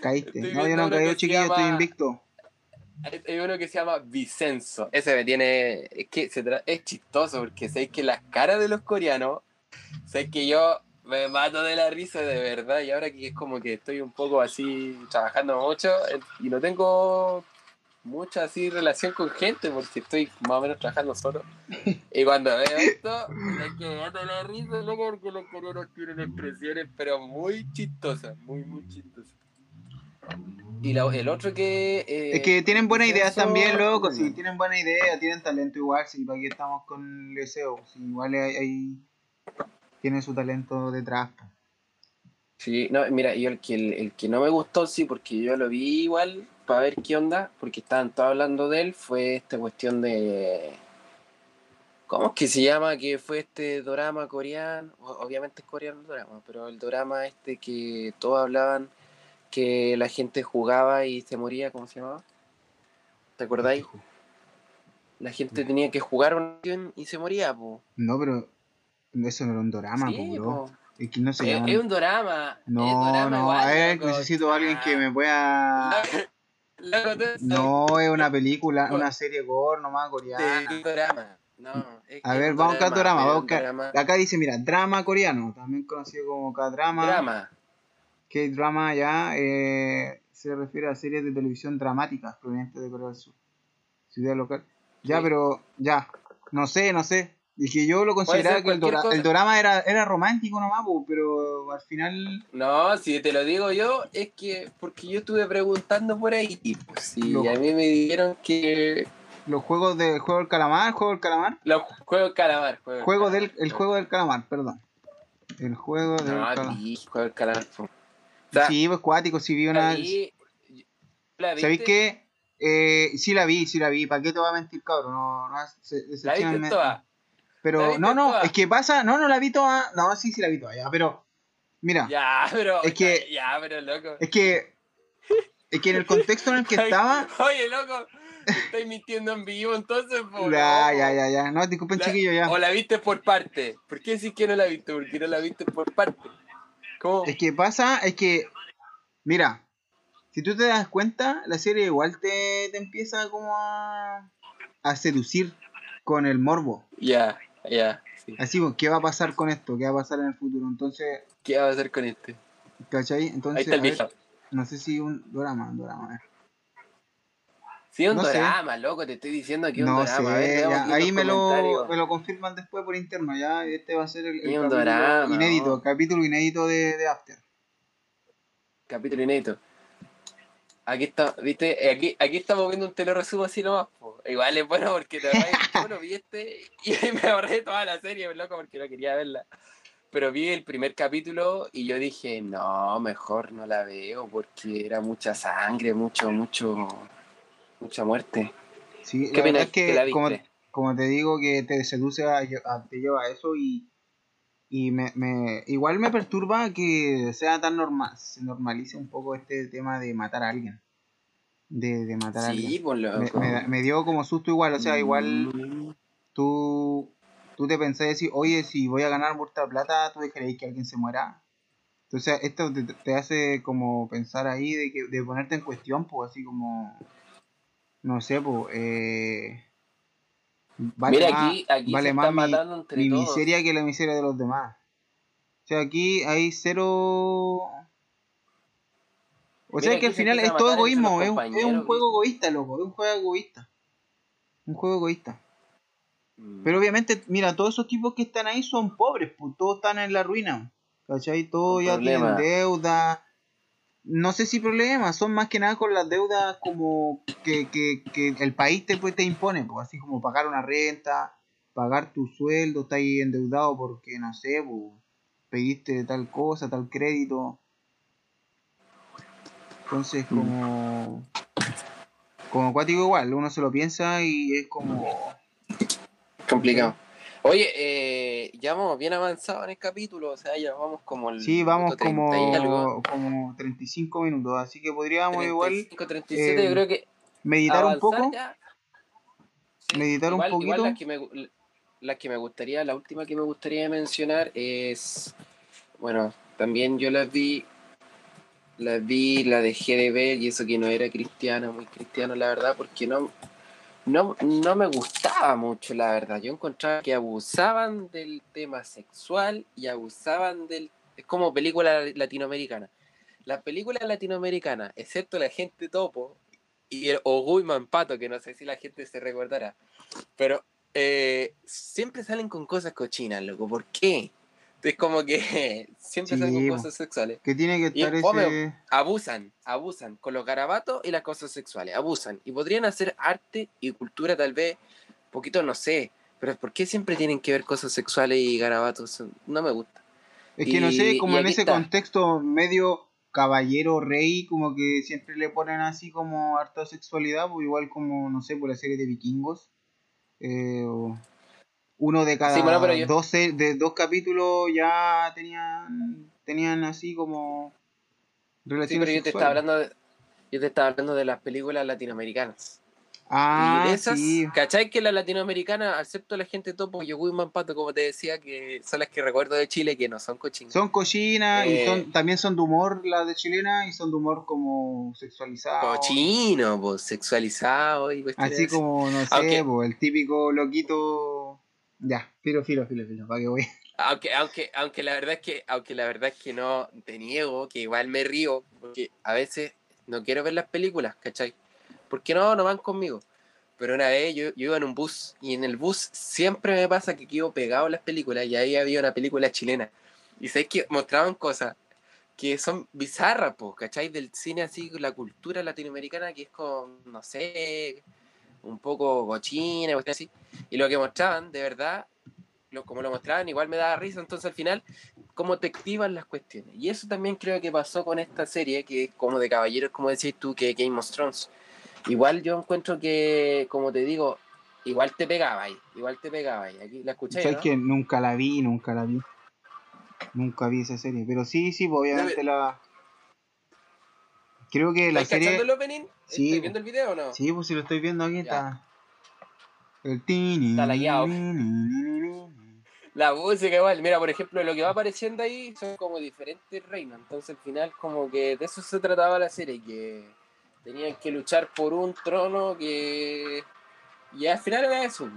Speaker 2: Caíste.
Speaker 3: estoy
Speaker 2: No, yo no caí, chiquillo, estoy invicto.
Speaker 3: Hay, uno que se llama Vicenzo. Ese me tiene. Es que se tra- es chistoso porque sabéis que las caras de los coreanos. Sabéis que yo me mato de la risa de verdad. Y ahora que es como que estoy un poco así trabajando mucho eh, y no tengo mucha así relación con gente porque estoy más o menos trabajando solo. Y cuando veo esto, me mato de la risa, loco, porque los coreanos tienen expresiones, pero muy chistosas, muy, muy chistosas. Y la- el otro que. eh,
Speaker 2: Es que tienen buenas ideas también, loco. Sí, tienen buena idea, tienen talento igual. Sí, para aquí estamos con el deseo. Sí, igual hay, hay- tienen su talento detrás.
Speaker 3: Sí, no, mira, yo el que, el, el que no me gustó, sí, porque yo lo vi igual para ver qué onda, porque estaban todos hablando de él, fue esta cuestión de. ¿Cómo es que se llama? Que fue este drama coreano, obviamente es coreano el drama, pero el drama este que todos hablaban que la gente jugaba y se moría, ¿cómo se llamaba? ¿Te acordáis? La gente tenía que jugar una y se moría, po.
Speaker 2: No, pero eso no era un drama,
Speaker 3: Sí,
Speaker 2: po. Es que no se
Speaker 3: Es, es un drama. es
Speaker 2: No, no,
Speaker 3: igual,
Speaker 2: a ver,
Speaker 3: loco.
Speaker 2: necesito a alguien que me pueda.
Speaker 3: Loco,
Speaker 2: No, es una película, una serie gore nomás coreana.
Speaker 3: drama. No, es
Speaker 2: A ver, vamos a buscar drama.
Speaker 3: es
Speaker 2: Vamos a
Speaker 3: drama.
Speaker 2: Acá dice, mira, drama coreano, también conocido como K-drama.
Speaker 3: Drama.
Speaker 2: K-drama ya eh, se refiere a series de televisión dramáticas provenientes de Corea del Sur. Ciudad local. Ya,
Speaker 3: Sí.
Speaker 2: pero ya, no sé, no sé. Dije yo lo consideraba que el, dora- el drama era, era romántico nomás, pero al final
Speaker 3: No, si te lo digo yo, es que porque yo estuve preguntando por ahí. Y pues a mí me dijeron que
Speaker 2: los juegos del juego del calamar, juego del calamar,
Speaker 3: los juegos calamar. Juego,
Speaker 2: juego del el juego del calamar, perdón. El juego del
Speaker 3: No,
Speaker 2: calamar.
Speaker 3: juego del calamar.
Speaker 2: Sí, pues cuático, sí vi una.
Speaker 3: vi-.
Speaker 2: ¿Sabéis qué? Eh, sí la vi, sí la vi. ¿Para qué te voy a mentir, cabrón? No, no, se-
Speaker 3: ¿La viste
Speaker 2: decepcionenme.
Speaker 3: toda? ¿La
Speaker 2: Pero no, no,
Speaker 3: toda?
Speaker 2: es que pasa, no, no la vi toda. No, sí, sí la vi toda, ya, pero mira,
Speaker 3: Ya, pero.
Speaker 2: Es que-
Speaker 3: Ya, pero loco.
Speaker 2: es que es que en el contexto en el que estaba,
Speaker 3: Oye, loco. Estoy mintiendo en vivo, entonces. po,
Speaker 2: ya, ya, ya, ya, no, disculpen
Speaker 3: La-
Speaker 2: chiquillo, ya.
Speaker 3: O la viste por parte. ¿Por qué decís que no la viste? Porque no la viste por parte. ¿Cómo?
Speaker 2: Es que pasa, es que, mira, si tú te das cuenta, la serie igual te, te empieza como a, a seducir con el morbo.
Speaker 3: Ya, ya. sí.
Speaker 2: Así, pues, ¿qué va a pasar con esto? ¿Qué va a pasar en el futuro? Entonces,
Speaker 3: ¿Qué va a hacer con este?
Speaker 2: ¿cachai?
Speaker 3: Ahí
Speaker 2: Entonces,
Speaker 3: está el
Speaker 2: ver, no sé si un drama, un drama, a ver.
Speaker 3: Sí, un
Speaker 2: no
Speaker 3: drama, loco, te estoy diciendo que es un
Speaker 2: No
Speaker 3: drama.
Speaker 2: ahí me lo, me lo confirman después por interno, ya este va a ser el, el
Speaker 3: un drama,
Speaker 2: inédito,
Speaker 3: ¿no?
Speaker 2: capítulo inédito de, de After.
Speaker 3: Capítulo inédito. Aquí está, viste, Eh, aquí, aquí estamos viendo un teleresumo así nomás, po. Igual es bueno porque te bueno, vi este y me ahorré toda la serie, loco, porque no quería verla. Pero vi el primer capítulo y yo dije, no, mejor no la veo porque era mucha sangre, mucho, mucho, mucha muerte.
Speaker 2: Sí,
Speaker 3: ¿Qué
Speaker 2: la verdad es que,
Speaker 3: que la
Speaker 2: como, te digo, que te seduce a, a- te lleva a eso y, y me, me, igual me perturba que sea tan normal, se normalice un poco este tema de matar a alguien. De, de matar a
Speaker 3: Sí,
Speaker 2: alguien.
Speaker 3: pues
Speaker 2: Me,
Speaker 3: loco.
Speaker 2: me- me dio como susto igual, o sea, igual
Speaker 3: Mm.
Speaker 2: tú, tú te pensás decir, oye, si voy a ganar muerta plata, ¿tú dejaréis que alguien se muera? Entonces, esto te, te hace como pensar ahí de, que, de ponerte en cuestión, pues así como, no sé, pues, eh, vale
Speaker 3: Mira,
Speaker 2: más,
Speaker 3: aquí, aquí
Speaker 2: vale
Speaker 3: se
Speaker 2: más
Speaker 3: están
Speaker 2: mi,
Speaker 3: matando entre
Speaker 2: mi
Speaker 3: todos.
Speaker 2: miseria que la miseria de los demás. O sea, aquí hay cero... O sea que al final es todo egoísmo, es, un- es un
Speaker 3: compañeros,
Speaker 2: juego egoísta, loco, es un juego egoísta. Un juego egoísta.
Speaker 3: Mm.
Speaker 2: Pero obviamente, mira, todos esos tipos que están ahí son pobres, pues todos están en la ruina. ¿Cachai? Todos
Speaker 3: Un
Speaker 2: ya
Speaker 3: problema.
Speaker 2: tienen deuda. No sé si problemas, son más que nada con las deudas como que, que, que el país te, pues, te impone, pues así como pagar una renta, pagar tu sueldo, estás ahí endeudado porque, no sé, pues, pediste tal cosa, tal crédito. Entonces,
Speaker 3: Mm.
Speaker 2: como... Como acuático igual, uno se lo piensa y es como...
Speaker 3: Complicado. Oye, eh, ya vamos bien avanzado en el capítulo, o sea, ya vamos como el
Speaker 2: Sí, vamos
Speaker 3: minuto 30 y algo.
Speaker 2: como, como 35 minutos, así que podríamos igual
Speaker 3: 35, 37,
Speaker 2: eh,
Speaker 3: yo creo que
Speaker 2: meditar un poco.
Speaker 3: Sí,
Speaker 2: meditar un
Speaker 3: igual, igual
Speaker 2: poquito.
Speaker 3: las que me las que me gustaría, la última que me gustaría mencionar es, bueno, también yo las vi, las vi, la dejé de ver y eso que no era cristiano, muy cristiano la verdad, porque no, no, no me gustaba mucho la verdad. Yo encontraba que abusaban del tema sexual y abusaban del, es como película latinoamericana. Las películas latinoamericanas, excepto la gente topo y el Ogui Mampato, que no sé si la gente se recordará, pero eh, siempre salen con cosas cochinas, loco. ¿Por qué? Es como que siempre salen
Speaker 2: Sí,
Speaker 3: con
Speaker 2: po.
Speaker 3: cosas sexuales.
Speaker 2: Que tiene que
Speaker 3: Y
Speaker 2: estar ese.
Speaker 3: Abusan, abusan con los garabatos y las cosas sexuales, abusan. Y podrían hacer arte y cultura tal vez, poquito, no sé, pero ¿por qué siempre tienen que ver cosas sexuales y garabatos? No me gusta.
Speaker 2: Es que no sé,
Speaker 3: Y-
Speaker 2: como
Speaker 3: y
Speaker 2: en ese
Speaker 3: está.
Speaker 2: contexto medio caballero rey, como que siempre le ponen así como harta sexualidad, pues igual como, no sé, por la serie de vikingos. eh, o uno de cada
Speaker 3: Sí, bueno, pero yo-
Speaker 2: 12, de dos capítulos ya tenían, tenían así como
Speaker 3: Sí,
Speaker 2: relaciones
Speaker 3: pero yo te estaba hablando de, yo te estaba hablando de las películas latinoamericanas.
Speaker 2: Ah,
Speaker 3: y de esas,
Speaker 2: sí.
Speaker 3: ¿cachai que las latinoamericanas, excepto la gente topo, yo Gui Mampato, como te decía, que son las que recuerdo de Chile, que no son cochinas.
Speaker 2: Son cochinas y
Speaker 3: Eh.
Speaker 2: son, también son de humor las de chilena y son de humor como sexualizado.
Speaker 3: Cochino, pues, sexualizado y
Speaker 2: Así
Speaker 3: así.
Speaker 2: como, no sé,
Speaker 3: Aunque-
Speaker 2: po, el típico loquito. Ya, filo, filo, filo, filo, para que voy.
Speaker 3: Aunque, aunque, aunque la verdad es que, aunque la verdad es que no te niego, que igual me río, porque a veces no quiero ver las películas, ¿cachai? Porque no, no van conmigo. Pero una vez yo, iba en un bus y en el bus siempre me pasa que quedo pegado a las películas y ahí había una película chilena. Y sabes que mostraban cosas que son bizarras, po, ¿cachai? Del cine así, la cultura latinoamericana que es con, no sé, un poco cochina, cuestiones así. Y lo que mostraban, de verdad, lo, como lo mostraban, igual me daba risa. Entonces al final, cómo te activan las cuestiones. Y eso también creo que pasó con esta serie, que es como de caballeros, como decís tú, que Game of Thrones. Igual yo encuentro que, como te digo, igual te pegaba ahí, igual te pegaba ahí. Aquí la escuché,
Speaker 2: ¿Sabes
Speaker 3: ¿no?
Speaker 2: que nunca la vi, nunca la vi. Nunca vi esa serie. Pero sí, sí, pues, obviamente la. Creo que la
Speaker 3: ¿Estás
Speaker 2: serie.
Speaker 3: el opening?
Speaker 2: Sí,
Speaker 3: ¿Estás viendo el video o no?
Speaker 2: Sí, pues si lo estoy viendo aquí
Speaker 3: Ya.
Speaker 2: está. El tini.
Speaker 3: Está lagueado. La música igual, mira, por ejemplo, lo que va apareciendo ahí son como diferentes reinos, entonces al final como que de eso se trataba la serie, que tenían que luchar por un trono que... Y al final era eso.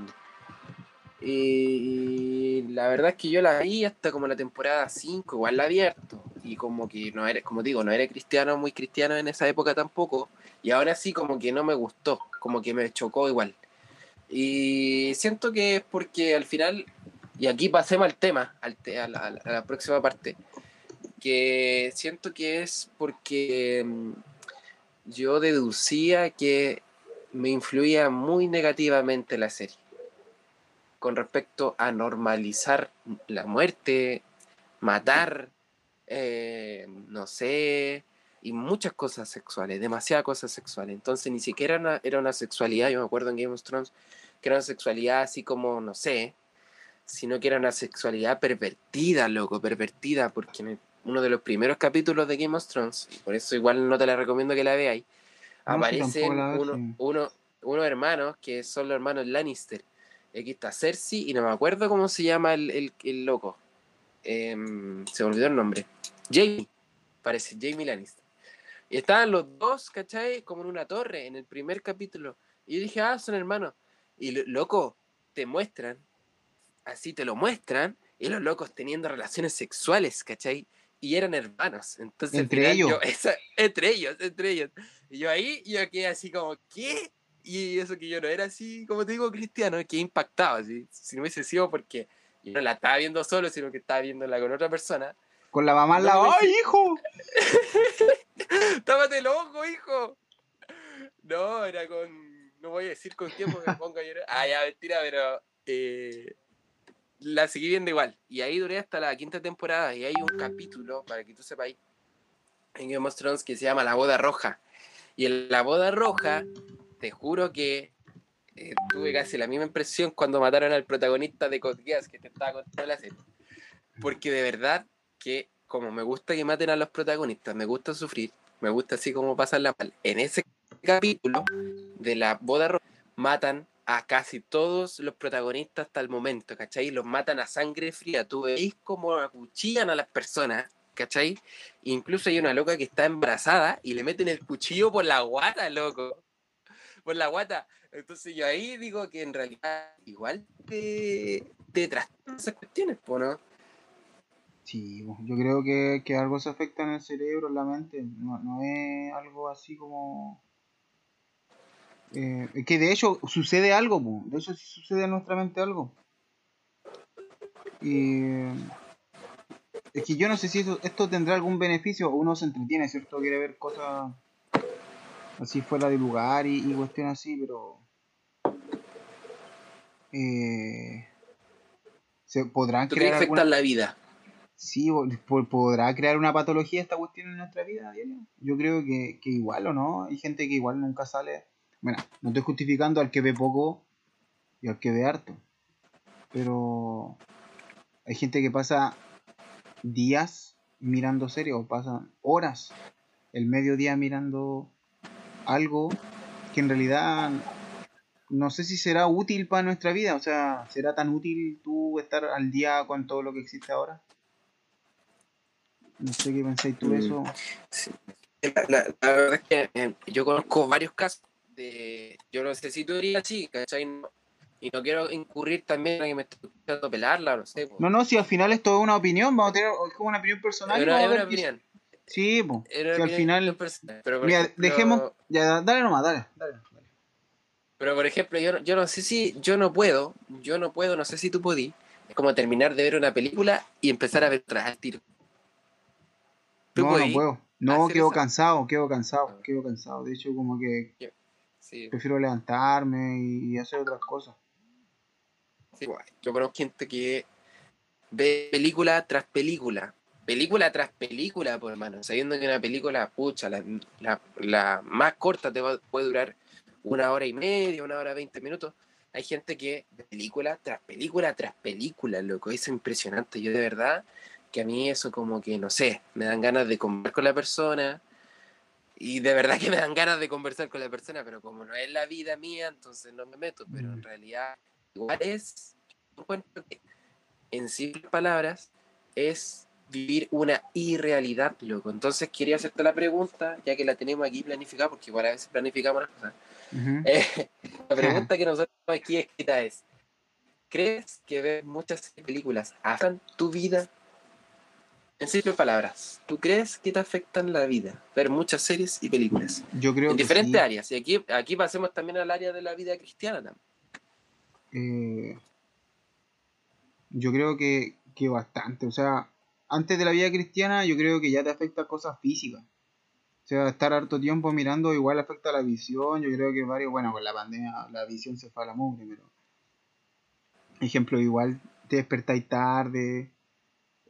Speaker 3: Y la verdad es que yo la vi hasta como la temporada 5, igual la abierto. Y como que no era, como digo, no era cristiano, muy cristiano en esa época tampoco. Y ahora sí como que no me gustó, como que me chocó igual. Y siento que es porque al final y aquí pasemos al tema, al te- a, la, a la- a la próxima parte, que siento que es porque mm, yo deducía que me influía muy negativamente la serie con respecto a normalizar la muerte, matar, eh, no sé, y muchas cosas sexuales, demasiadas cosas sexuales. Entonces ni siquiera era una, era una sexualidad, yo me acuerdo en Game of Thrones, que era una sexualidad así como, no sé, sino que era una sexualidad pervertida, loco, pervertida, porque en uno de los primeros capítulos de Game of Thrones, y por eso igual no te la recomiendo que la veáis,
Speaker 2: No,
Speaker 3: aparecen uno-
Speaker 2: sí.
Speaker 3: uno- unos hermanos que son los hermanos Lannister. Aquí está Cersei y no me acuerdo cómo se llama el, el- el loco. Em, se me olvidó el nombre. Jamie, parece, Jamie Lannister. Y estaban los dos, ¿cachai? Como en una torre en el primer capítulo. Y yo dije, ah, son hermanos. Y lo- loco, te muestran, así te lo muestran, y los locos teniendo relaciones sexuales, ¿cachai? Y eran hermanos. Entonces,
Speaker 2: Entre
Speaker 3: final
Speaker 2: ellos.
Speaker 3: yo- esa- entre ellos, entre ellos. Y yo ahí, yo quedé así como, ¿qué? Y eso que yo no era así, como te digo, cristiano, que impactado, así. Si no hubiese sido porque yo no la estaba viendo solo, sino que estaba viéndola con otra persona.
Speaker 2: Con la mamá al lado. ¡Ay, hijo!
Speaker 3: ¡Tápate el ojo, hijo! No, era con. No voy a decir con quién porque me pongo a llorar. Ah, ya, mentira, pero. eh, la seguí viendo igual. Y ahí duré hasta la quinta temporada. Y hay un capítulo, para que tú sepáis, en Game of Thrones que se llama La Boda Roja. Y en La Boda Roja, te juro que eh, tuve casi la misma impresión cuando mataron al protagonista de Code Geass que te estaba contando la serie. Porque de verdad que como me gusta que maten a los protagonistas, me gusta sufrir, me gusta así como pasarla mal. En ese capítulo de la boda roja matan a casi todos los protagonistas hasta el momento, ¿cachai? Los matan a sangre fría. Tú veis como acuchillan a las personas, ¿cachai? Incluso hay una loca que está embarazada y le meten el cuchillo por la guata, loco. Por la guata. Entonces yo ahí digo que en realidad igual te, te esas cuestiones, po, ¿no?
Speaker 2: Sí, yo creo que, que algo se afecta en el cerebro, en la mente. No, no es algo así como. Eh, que de hecho sucede algo, po. de hecho sí sucede en nuestra mente algo. Y. Es que yo no sé si eso- esto tendrá algún beneficio uno se entretiene, ¿cierto? Quiere ver cosas así fuera de lugar y, y cuestiones así, pero. Eh, se podrán
Speaker 3: ¿Tú crees
Speaker 2: crear alguna...
Speaker 3: la vida?
Speaker 2: Sí, ¿podrá crear una patología esta cuestión en nuestra vida diaria? Yo creo que, que igual o no. Hay gente que igual nunca sale. Bueno, no estoy justificando al que ve poco y al que ve harto. Pero hay gente que pasa días mirando series o pasan horas el mediodía mirando algo que en realidad no sé si será útil para nuestra vida. O sea, ¿será tan útil tú estar al día con todo lo que existe ahora? No sé qué pensáis tú de
Speaker 3: Mm.
Speaker 2: eso.
Speaker 3: Sí. La, la- la verdad es que eh, yo conozco varios casos de. Yo no sé si tú dirías así, ¿cachai? No- y no quiero incurrir también a que me esté escuchando pelarla, no sé.
Speaker 2: No, no, si al final esto es una opinión, vamos a tener es como una opinión personal.
Speaker 3: era
Speaker 2: ver
Speaker 3: una opinión.
Speaker 2: Sí, po.
Speaker 3: Era
Speaker 2: Si
Speaker 3: una
Speaker 2: al final.
Speaker 3: Pero
Speaker 2: Mira,
Speaker 3: ejemplo-
Speaker 2: dejemos. Ya, dale nomás, dale. dale, dale.
Speaker 3: Pero por ejemplo, yo, no- yo no sé si. Yo no puedo. Yo no puedo, no sé si tú podí. Es como terminar de ver una película y empezar a ver tras al tiro. ¿Tú
Speaker 2: No,
Speaker 3: podí?
Speaker 2: no puedo. No, quedo
Speaker 3: eso?
Speaker 2: cansado, quedo cansado,
Speaker 3: Ah.
Speaker 2: quedo cansado. De hecho, como que
Speaker 3: Sí,
Speaker 2: prefiero levantarme y, hacer otras cosas.
Speaker 3: sí. Yo conozco gente que ve película tras película. Película tras película, por hermano. Sabiendo que una película, pucha, la, la- la más corta te va- puede durar una hora y media, una hora veinte minutos. Hay gente que película tras película tras película, loco. Es impresionante. Yo de verdad que a mí eso como que, no sé, me dan ganas de conversar con la persona. Y de verdad que me dan ganas de conversar con la persona, pero como no es la vida mía, entonces no me meto. Pero en
Speaker 2: Mm.
Speaker 3: realidad igual es, encuentro que en simples palabras, es vivir una irrealidad, loco. Entonces quería hacerte la pregunta, ya que la tenemos aquí planificada, porque igual a veces planificamos las cosas. Eh, la pregunta que nosotros aquí escrita es, ¿crees que ver muchas películas afectan tu vida? En simples palabras, ¿tú crees que te afectan la vida? Ver muchas series y películas.
Speaker 2: Yo creo
Speaker 3: en
Speaker 2: que
Speaker 3: diferentes
Speaker 2: sí.
Speaker 3: áreas. Y aquí, aquí pasemos también al área de la vida cristiana también.
Speaker 2: Eh, yo creo que, que bastante. O sea, antes de la vida cristiana, yo creo que ya te afecta cosas físicas. O sea, estar harto tiempo mirando igual afecta la visión. Yo creo que varios, bueno, con la pandemia la visión se fue a la mugre, pero. Ejemplo, igual te despertáis tarde,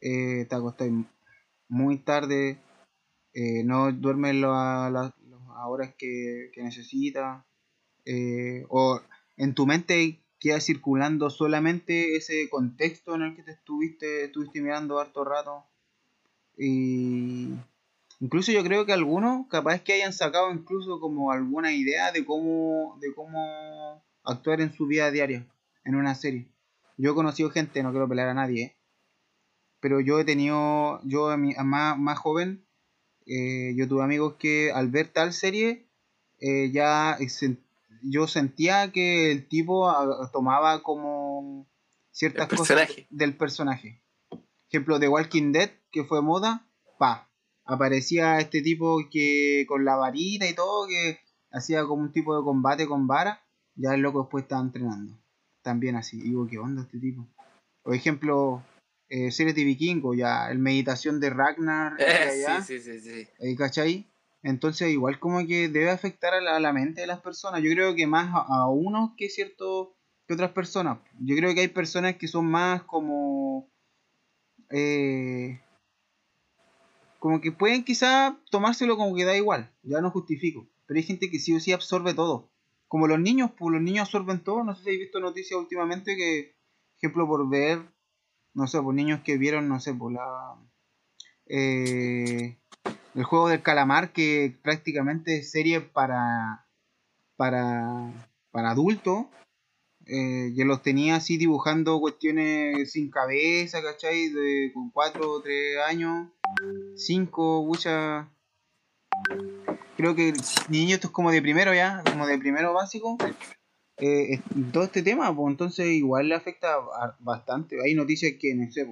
Speaker 2: eh, te acostáis muy tarde, eh, no duermes las horas que, que necesitas, eh, o en tu mente queda circulando solamente ese contexto en el que te estuviste, estuviste mirando harto rato. Y incluso yo creo que algunos capaz que hayan sacado incluso como alguna idea de cómo, de cómo actuar en su vida diaria, en una serie. Yo he conocido gente, no quiero pelear a nadie, ¿eh? pero yo he tenido, yo más, más joven, eh, yo tuve amigos que al ver tal serie, eh, ya sen- yo sentía que el tipo ah, tomaba como ciertas cosas del personaje. Ejemplo, de Walking Dead, que fue moda, pa, aparecía este tipo que con la varita y todo, que hacía como un tipo de combate con vara, ya el loco después estaba entrenando. También así, digo, ¿qué onda este tipo? Por ejemplo, eh, series de vikingos, ya, el meditación de Ragnar,
Speaker 3: Eh,
Speaker 2: allá,
Speaker 3: sí, sí, sí, sí.
Speaker 2: ¿cachai? Entonces, igual como que debe afectar a la, mente de las personas. Yo creo que más a, a unos que cierto que otras personas. Yo creo que hay personas que son más como eh, como que pueden quizá tomárselo como que da igual. Ya no justifico. Pero hay gente que sí o sí absorbe todo. como los niños, pues los niños absorben todo. No sé si habéis visto noticias últimamente que, ejemplo, por ver, no sé, por niños que vieron, no sé, por la. Eh, el juego del calamar, que prácticamente es serie para. para. para adultos. Eh, yo los tenía así dibujando cuestiones sin cabeza, ¿cachai? De, con 4 o 3 años, 5, muchas creo que niño esto es como de primero ya, como de primero básico. Eh, todo este tema, pues entonces igual le afecta bastante. Hay noticias que, no sé,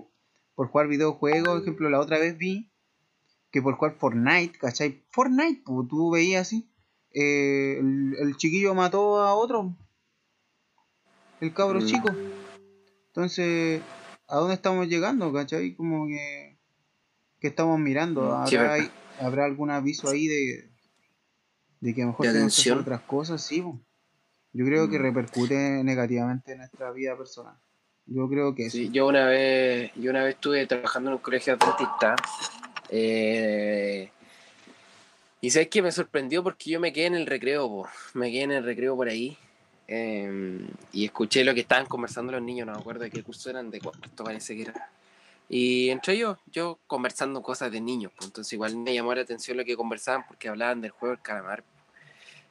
Speaker 2: por jugar videojuegos, por ejemplo, la otra vez vi que por jugar Fortnite, ¿cachai? Fortnite, pues tú veías así, eh, el, chiquillo mató a otro, el cabro mm. chico. Entonces, ¿a dónde estamos llegando, cachai? Como que, que estamos mirando. ¿Habrá, ¿Habrá algún aviso ahí de, de que a lo mejor tenemos que otras cosas, sí. Yo creo que mm. repercute negativamente en nuestra vida personal. Yo creo que
Speaker 3: sí. Yo una vez, yo una vez estuve trabajando en un colegio adventista. Eh, y sabes que me sorprendió porque yo me quedé en el recreo, me quedé en el recreo por ahí. Em, y escuché lo que estaban conversando los niños, no me acuerdo de qué curso eran, de cuánto parece que era. Y entre ellos, yo conversando cosas de niños, entonces igual me llamó la atención lo que conversaban porque hablaban del juego del calamar.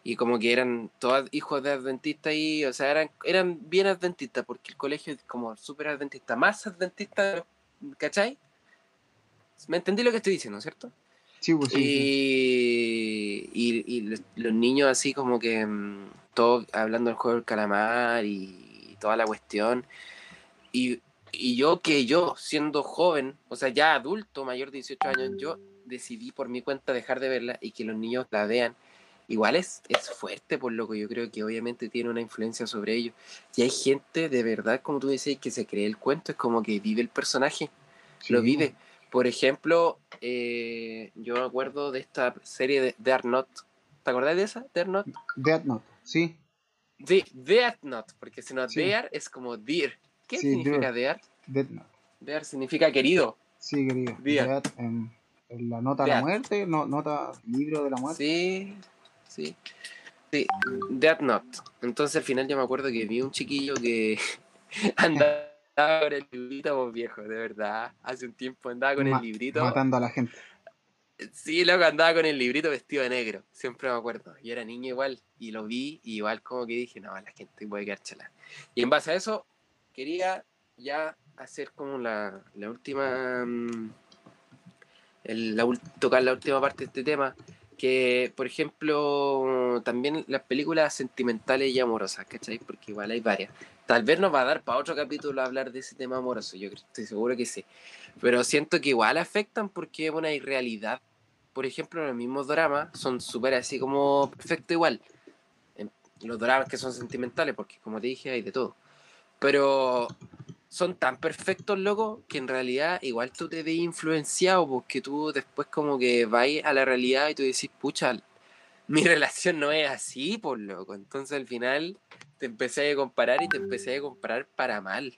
Speaker 3: Y como que eran todos hijos de adventistas y, o sea, eran, eran bien adventistas porque el colegio es como súper adventista, más adventista, ¿cachai? ¿Me entendí lo que estoy diciendo, cierto?
Speaker 2: Sí, pues sí.
Speaker 3: Y, y, los niños así como que mm, todos hablando del juego del calamar y toda la cuestión. Y y yo que yo, siendo joven, o sea, ya adulto, mayor de 18 años, yo decidí por mi cuenta dejar de verla y que los niños la vean. Igual es, es fuerte, por lo que yo creo que obviamente tiene una influencia sobre ellos. Y hay gente de verdad, como tú decís, que se cree el cuento, es como que vive el personaje, lo vive. Por ejemplo, eh, yo me acuerdo de esta serie de Death Note. ¿Te acordás de esa? Death Note.
Speaker 2: Death Note, sí.
Speaker 3: Sí, Death Note, porque si no, sí. es como Dear. ¿Qué significa Dear? Dear significa querido.
Speaker 2: Sí, querido. Dear. En, la nota de la muerte, no, nota, libro de la muerte.
Speaker 3: Sí, sí. Sí, Death Note. Entonces al final yo me acuerdo que vi un chiquillo que andaba con el librito, vos viejo, de verdad. Hace un tiempo andaba con el librito.
Speaker 2: Matando a la gente.
Speaker 3: Sí, loco, andaba con el librito vestido de negro, siempre me acuerdo. Y era niño igual, y lo vi, y igual como que dije, no, la gente puede quedar chala. Y en base a eso, quería ya hacer como la, la última. Mm, el, la, tocar la última parte de este tema. Que, por ejemplo, también las películas sentimentales y amorosas, ¿cachai? Porque igual hay varias. Tal vez nos va a dar para otro capítulo hablar de ese tema amoroso, yo estoy seguro que sí. Pero siento que igual afectan porque es una irrealidad. Por ejemplo, los mismos dramas son súper así como perfecto igual. Los dramas que son sentimentales, porque como te dije, hay de todo. Pero son tan perfectos, loco, que en realidad igual tú te ves influenciado, porque tú después como que vas a la realidad y tú decís, pucha, mi relación no es así, por loco. Entonces al final te empecé a comparar y te empecé a comparar para mal.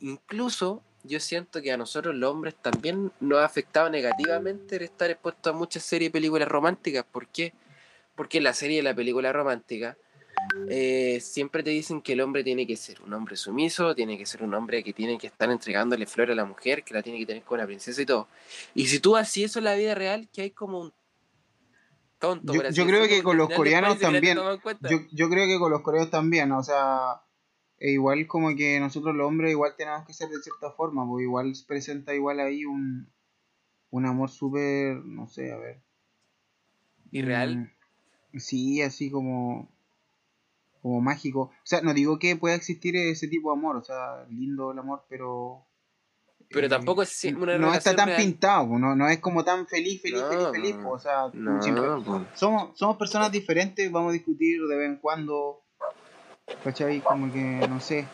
Speaker 3: Incluso yo siento que a nosotros los hombres también nos ha afectado negativamente el estar expuesto a muchas series y películas románticas. ¿Por qué? Porque la serie y la película romántica eh, siempre te dicen que el hombre tiene que ser un hombre sumiso, tiene que ser un hombre que tiene que estar entregándole flores a la mujer, que la tiene que tener como una princesa y todo. Y si tú haces eso en la vida real, que hay como un tonto.
Speaker 2: Yo, creo que con los coreanos también. Yo, creo que con los coreanos también, o sea, e igual como que nosotros los hombres igual tenemos que ser de cierta forma, porque igual presenta igual ahí un, un amor súper, no sé, a ver.
Speaker 3: ¿Irreal?
Speaker 2: Mm, sí, así como como mágico. O sea, no digo que pueda existir ese tipo de amor, o sea, lindo el amor, pero...
Speaker 3: Pero eh, tampoco es una
Speaker 2: No está tan pintado, no, no es como tan feliz, feliz, feliz, feliz. O sea, somos, somos personas diferentes, vamos a discutir de vez en cuando. ¿Cachai? Como que, no sé,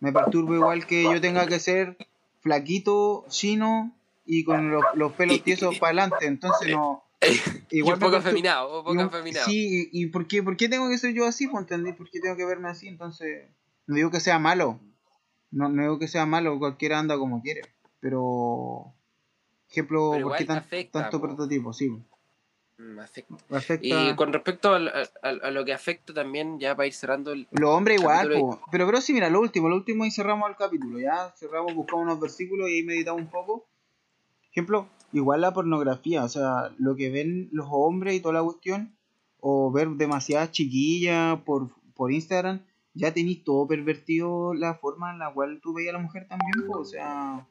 Speaker 2: me perturba igual que yo tenga que ser flaquito, chino y con los, los pelos tiesos para adelante. Entonces no
Speaker 3: Igual un poco afeminado, un poco afeminado.
Speaker 2: Sí, y, por, qué, por qué tengo que ser yo así? ¿entendí? ¿Por qué tengo que verme así? Entonces, no digo que sea malo. No, no digo que sea malo, cualquiera anda como quiere. Pero, ejemplo, ¿por qué tanto prototipo? Sí.
Speaker 3: Mm, afecta.
Speaker 2: Afecta...
Speaker 3: Y con respecto al- a, lo que afecta también, ya para ir cerrando el...
Speaker 2: Los hombres igual, po. pero pero sí, mira, lo último, lo último y cerramos el capítulo, ya cerramos, buscamos unos versículos y ahí meditamos un poco. Ejemplo, igual la pornografía, o sea, lo que ven los hombres y toda la cuestión, o ver demasiadas chiquillas por, por Instagram, ya tenéis todo pervertido la forma en la cual tú veías a la mujer también, po. o sea,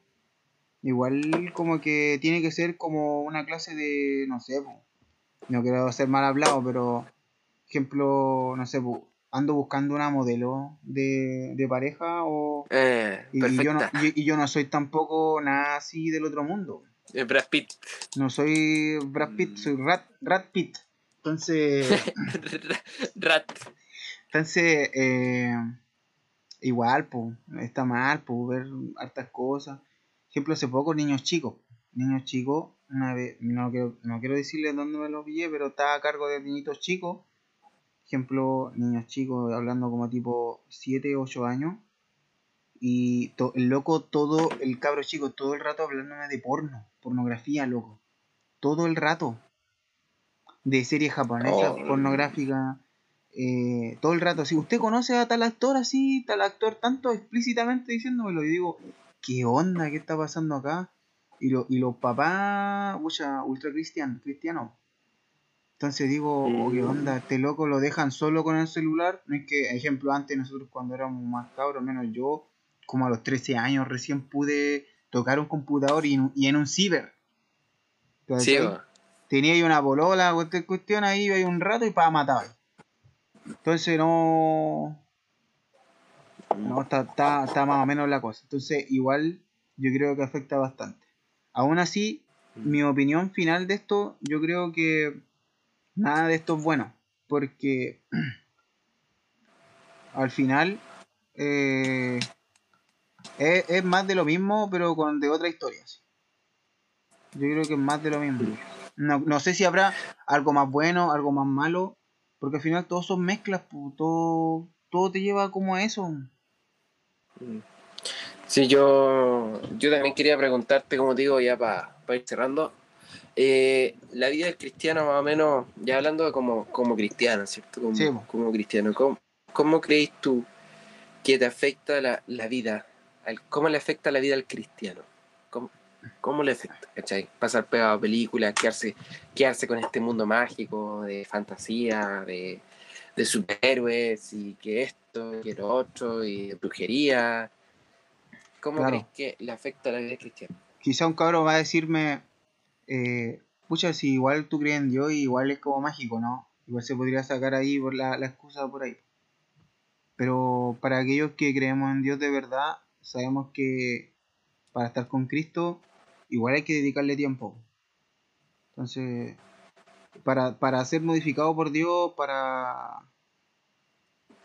Speaker 2: igual como que tiene que ser como una clase de, no sé, po. no quiero ser mal hablado, pero ejemplo, no sé, po, ando buscando una modelo de, de pareja o
Speaker 3: Eh,
Speaker 2: y, y yo no, y, y yo no soy tampoco nada así del otro mundo.
Speaker 3: Eh, Brad Pitt.
Speaker 2: No soy Brad Pitt,
Speaker 3: Mm.
Speaker 2: soy Rat, Rat Pitt. Entonces,
Speaker 3: Rat.
Speaker 2: Entonces eh, igual, pues, está mal, pues, ver hartas cosas. Ejemplo, hace poco, niños chicos. Niños chicos, una vez, no quiero, no quiero decirles dónde me los pillé, pero estaba a cargo de niñitos chicos. Ejemplo, niños chicos hablando como tipo 7, 8 años. Y to- el loco, todo, el cabro chico, todo el rato hablándome de porno, pornografía, loco. Todo el rato. De series japonesas,
Speaker 3: Oh.
Speaker 2: pornográficas. Eh, todo el rato. Si usted conoce a tal actor así, tal actor tanto explícitamente diciéndomelo, y digo, ¿qué onda? ¿Qué está pasando acá? Y, lo, y los papás, mucha, ultra cristian, cristianos. Entonces digo, oh, ¿qué onda? Este loco lo dejan solo con el celular. No es que, ejemplo, antes nosotros cuando éramos más cabros, menos yo, como a los 13 años recién pude tocar un computador y, en- y en un ciber. Tenía ahí una bolola, cuestión, ahí iba ahí un rato y para matar. Entonces no. No, está, está, está más o menos la cosa. Entonces, igual yo creo que afecta bastante. Aún así, mi opinión final de esto, yo creo que nada de esto es bueno. Porque al final eh, es, es más de lo mismo, pero con de otra historia. Yo creo que es más de lo mismo. No, no sé si habrá algo más bueno, algo más malo, porque al final todos son mezclas, todo, todo te lleva como a eso.
Speaker 3: Sí, yo, yo también quería preguntarte, como te digo, ya para ir cerrando, eh, la vida del cristiano más o menos, ya hablando de como, como cristiano, ¿cierto? Como,
Speaker 2: Sí,
Speaker 3: como cristiano, ¿cómo, cómo crees tú que te afecta la, la vida? al- ¿Cómo le afecta la vida al cristiano? ¿Cómo, le afecta? ¿Cachai? Pasar pegado a películas, quedarse, quedarse con este mundo mágico de fantasía, de, de superhéroes y que esto, que lo otro, y de brujería. ¿Cómo
Speaker 2: Claro.
Speaker 3: crees que le afecta a la vida del cristiano?
Speaker 2: Quizá un cabro va a decirme, eh, pucha, si igual tú crees en Dios, igual es como mágico, ¿no? Igual se podría sacar ahí por la, la excusa por ahí. Pero para aquellos que creemos en Dios de verdad, sabemos que para estar con Cristo, igual hay que dedicarle tiempo. Entonces, para, para ser modificado por Dios, para,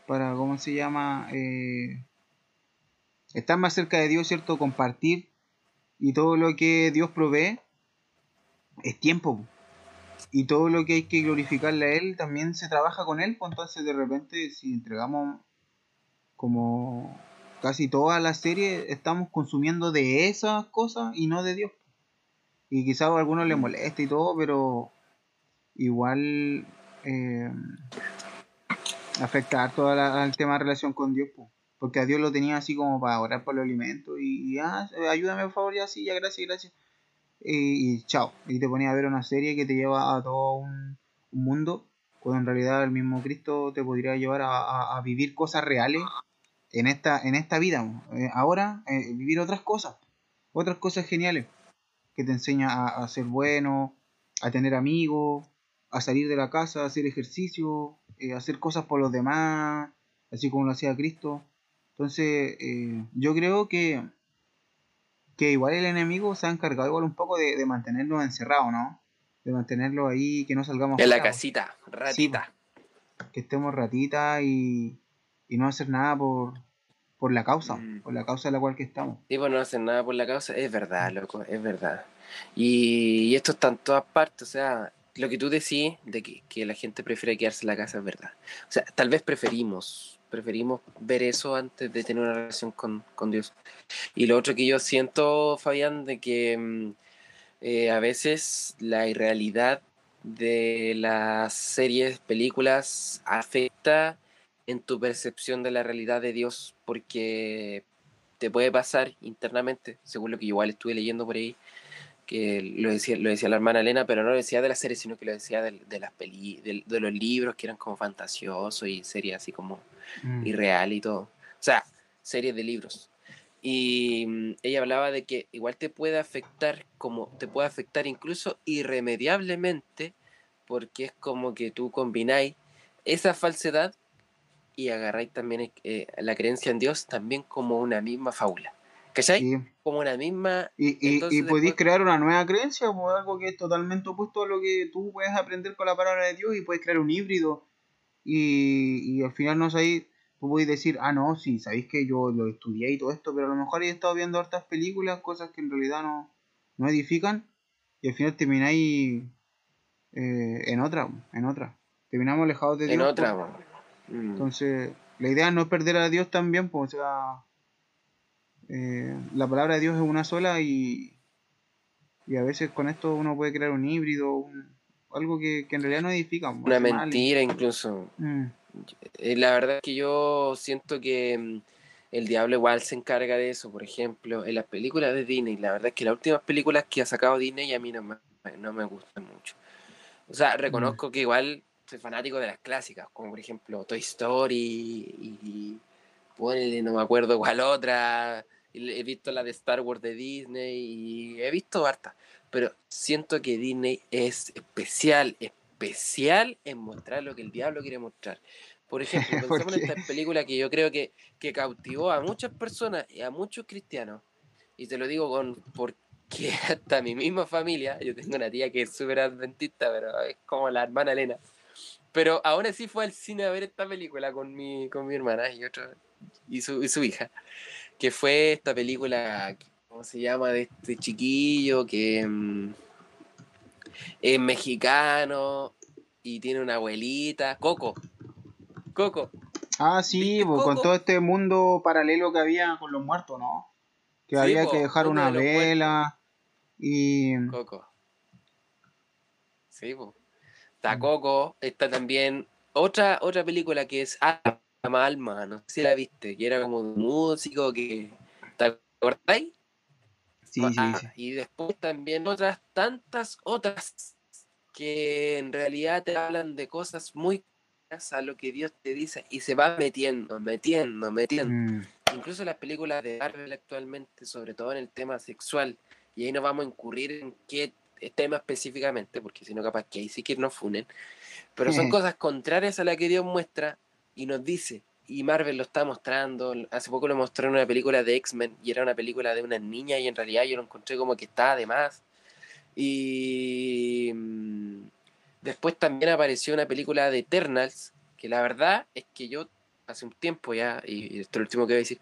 Speaker 2: para, ¿cómo se llama? Eh, estar más cerca de Dios, ¿cierto? Compartir y todo lo que Dios provee es tiempo. po. Y todo lo que hay que glorificarle a Él también se trabaja con Él. pues entonces, de repente, si entregamos como casi toda la serie, estamos consumiendo de esas cosas y no de Dios. Y quizás a algunos les moleste y todo, pero igual eh, afecta harto a la- al tema de relación con Dios. po. Porque a Dios lo tenía así como para orar por los alimentos y, y, ah, ayúdame por favor, ya sí, ya gracias, gracias. Y, chao. Y te ponía a ver una serie que te lleva a todo un, un mundo, cuando en realidad el mismo Cristo te podría llevar a vivir cosas reales en esta, en esta vida. Eh, ahora, eh, vivir otras cosas, otras cosas geniales, que te enseña a, a ser bueno, a tener amigos, a salir de la casa, a hacer ejercicio, eh, a hacer cosas por los demás, así como lo hacía Cristo. Entonces, yo creo que, que igual el enemigo se ha encargado igual un poco de, de mantenernos encerrados, ¿no? De mantenerlos ahí, que no salgamos
Speaker 3: En la casita, ratita.
Speaker 2: que estemos ratitas y, y no hacer nada por, por la causa,
Speaker 3: Mm.
Speaker 2: por la causa de la cual que estamos.
Speaker 3: Sí, pues no hacen nada por la causa, es verdad, loco, es verdad. Y, y esto está en todas partes, o sea, lo que tú decís de que, que la gente prefiere quedarse en la casa es verdad. O sea, tal vez preferimos, preferimos ver eso antes de tener una relación con, con Dios. Y lo otro que yo siento, Fabián, de que mm, eh, a veces la irrealidad de las series, películas, afecta en tu percepción de la realidad de Dios, porque te puede pasar internamente, según lo que igual estuve leyendo por ahí, que lo decía, lo decía la hermana Elena, pero no lo decía de la serie, sino que lo decía de, de las peli, de, de los libros que eran como fantasiosos y series así como
Speaker 2: Mm.
Speaker 3: irreal y todo. O sea, series de libros. Y mm, ella hablaba de que igual te puede afectar, como te puede afectar incluso irremediablemente, porque es como que tú combináis esa falsedad y agarráis también eh, la creencia en Dios también como una misma fábula. ¿Cachai?
Speaker 2: Sí.
Speaker 3: Como una misma.
Speaker 2: Y, y,
Speaker 3: Entonces,
Speaker 2: y podéis
Speaker 3: después-
Speaker 2: crear una nueva creencia, o algo que es totalmente opuesto a lo que tú puedes aprender con la palabra de Dios y puedes crear un híbrido. Y, y al final no sabéis, tú podéis decir, ah, no, sí, sabéis que yo lo estudié y todo esto, pero a lo mejor he estado viendo hartas películas, cosas que en realidad no, no edifican, y al final termináis eh, en otra, en otra. Terminamos alejados de Dios.
Speaker 3: En otra.
Speaker 2: pues.
Speaker 3: Mm.
Speaker 2: Entonces, la idea es no perder a Dios también, pues, o sea, eh, la palabra de Dios es una sola y, y a veces con esto uno puede crear un híbrido, un- algo que, que en realidad no edifica. pues,
Speaker 3: Una
Speaker 2: mal.
Speaker 3: mentira incluso.
Speaker 2: Mm,
Speaker 3: Eh, La verdad es que yo siento que mm, el diablo igual se encarga de eso. Por ejemplo, en las películas de Disney, la verdad es que las últimas películas que ha sacado Disney a mí no me, no me gustan mucho. O sea, reconozco que igual soy fanático de las clásicas, como por ejemplo Toy Story y, y ponele, no me acuerdo cuál otra. He visto la de Star Wars de Disney y he visto harta. Pero siento que Disney es especial, especial en mostrar lo que el diablo quiere mostrar. Por ejemplo,
Speaker 2: ¿Por
Speaker 3: pensemos en esta película que yo creo que, que cautivó a muchas personas y a muchos cristianos. Y te lo digo con porque hasta mi misma familia, yo tengo una tía que es súper adventista, pero es como la hermana Elena. Pero aún así fue al cine a ver esta película con mi, con mi hermana y otro, y su, y su hija. Que fue esta película, ¿cómo se llama? De este chiquillo que mm, es mexicano y tiene una abuelita. Coco. Coco.
Speaker 2: Ah, sí,
Speaker 3: ¿Viste
Speaker 2: pues, con todo este mundo paralelo que había con los muertos, ¿no? Que
Speaker 3: Sí,
Speaker 2: había
Speaker 3: po,
Speaker 2: que dejar una
Speaker 3: de muertos.
Speaker 2: vela y...
Speaker 3: Coco. Sí, po. Está Coco, está también otra, otra película que es Alma Alma, no sé si la viste, que era como un músico que. ¿Te acordáis?
Speaker 2: Sí, sí,
Speaker 3: Ah,
Speaker 2: sí.
Speaker 3: Y después también otras tantas otras que en realidad te hablan de cosas muy a lo que Dios te dice y se va metiendo, metiendo, metiendo
Speaker 2: Mm,
Speaker 3: incluso las películas de Marvel actualmente, sobre todo en el tema sexual, y ahí no vamos a incurrir en qué tema específicamente, porque si no capaz que ahí sí que nos funen, pero son cosas contrarias a la que Dios muestra y nos dice, y Marvel lo está mostrando, hace poco lo mostró en una película de X-Men, y era una película de una niña, y en realidad yo lo encontré como que estaba de más, y mm, después también apareció una película de Eternals, que la verdad es que yo hace un tiempo ya, y y esto es lo último que voy a decir,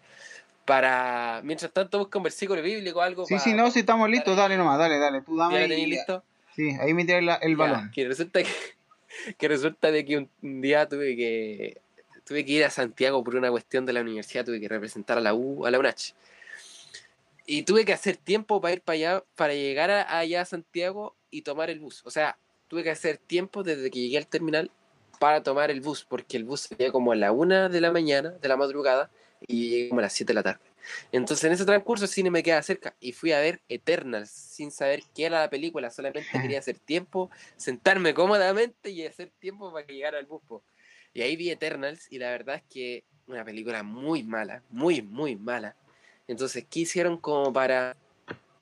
Speaker 3: para, mientras tanto busca un versículo bíblico o algo.
Speaker 2: Sí, sí, no, si estamos listos, dale nomás, dale, dale, tú
Speaker 3: ¿Ya
Speaker 2: dame y-
Speaker 3: listo?
Speaker 2: Sí, ahí me tiras la- el
Speaker 3: Ya,
Speaker 2: balón.
Speaker 3: que resulta que, que resulta de que un, un día tuve que tuve que ir a Santiago por una cuestión de la universidad, tuve que representar a la U, a la UNACH. Y tuve que hacer tiempo para ir para allá, para llegar a- allá a Santiago y tomar el bus. O sea, tuve que hacer tiempo desde que llegué al terminal para tomar el bus, porque el bus salía como a la una de la mañana, de la madrugada, y llegué a las 7 de la tarde. Entonces en ese transcurso el cine me queda cerca y fui a ver Eternals sin saber qué era la película, solamente quería hacer tiempo, sentarme cómodamente y hacer tiempo para que llegara el bus. po. Y ahí vi Eternals y la verdad es que una película muy mala, muy, muy mala. Entonces, ¿qué hicieron como para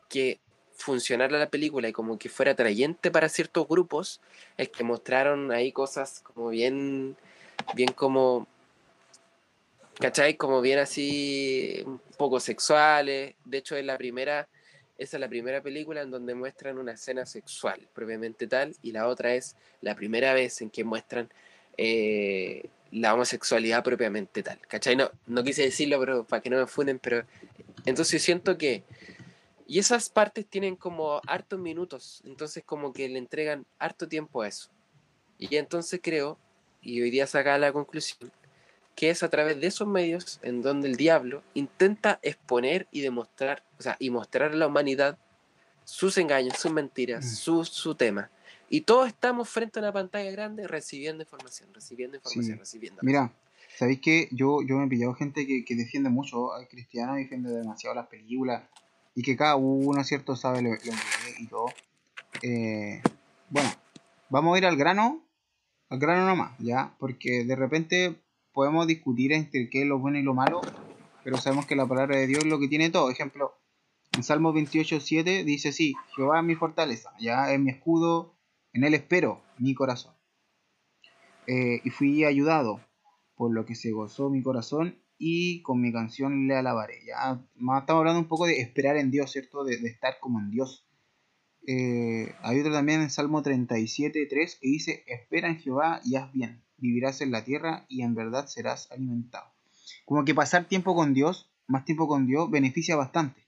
Speaker 3: que funcionara la película y como que fuera atrayente para ciertos grupos? Es que mostraron ahí cosas como bien, bien como ¿Cachai? Como bien así, un poco sexuales. De hecho, es la primera, esa es la primera película en donde muestran una escena sexual, propiamente tal, y la otra es la primera vez en que muestran eh, la homosexualidad propiamente tal. ¿Cachai? No, no quise decirlo, pero para que no me funen, pero entonces siento que. Y esas partes tienen como hartos minutos, entonces como que le entregan harto tiempo a eso. Y entonces creo, y hoy día saca la conclusión, que es a través de esos medios en donde el diablo intenta exponer y demostrar, o sea, y mostrar a la humanidad sus engaños, sus mentiras,
Speaker 2: Mm.
Speaker 3: su, su tema. Y todos estamos frente a una pantalla grande recibiendo información, recibiendo información,
Speaker 2: Sí.
Speaker 3: recibiendo.
Speaker 2: Mira, ¿sabéis que yo, yo me he pillado gente que, que defiende mucho al cristiano, defiende demasiado las películas y que cada uno, ¿cierto?, sabe lo, lo que es y todo. Eh, bueno, vamos a ir al grano, al grano nomás, ¿ya? Porque de repente podemos discutir entre qué es lo bueno y lo malo, pero sabemos que la palabra de Dios es lo que tiene todo. Ejemplo, en Salmo 28.7 dice así, Jehová es mi fortaleza, ya es mi escudo, en él espero mi corazón. Eh, y fui ayudado, por lo que se gozó mi corazón y con mi canción le alabaré. Ya más estamos hablando un poco de esperar en Dios, ¿cierto? De, estar como en Dios. Eh, hay otro también en Salmo 37.3 que dice, espera en Jehová y haz bien, vivirás en la tierra y en verdad serás alimentado. Como que pasar tiempo con Dios, más tiempo con Dios, beneficia bastante.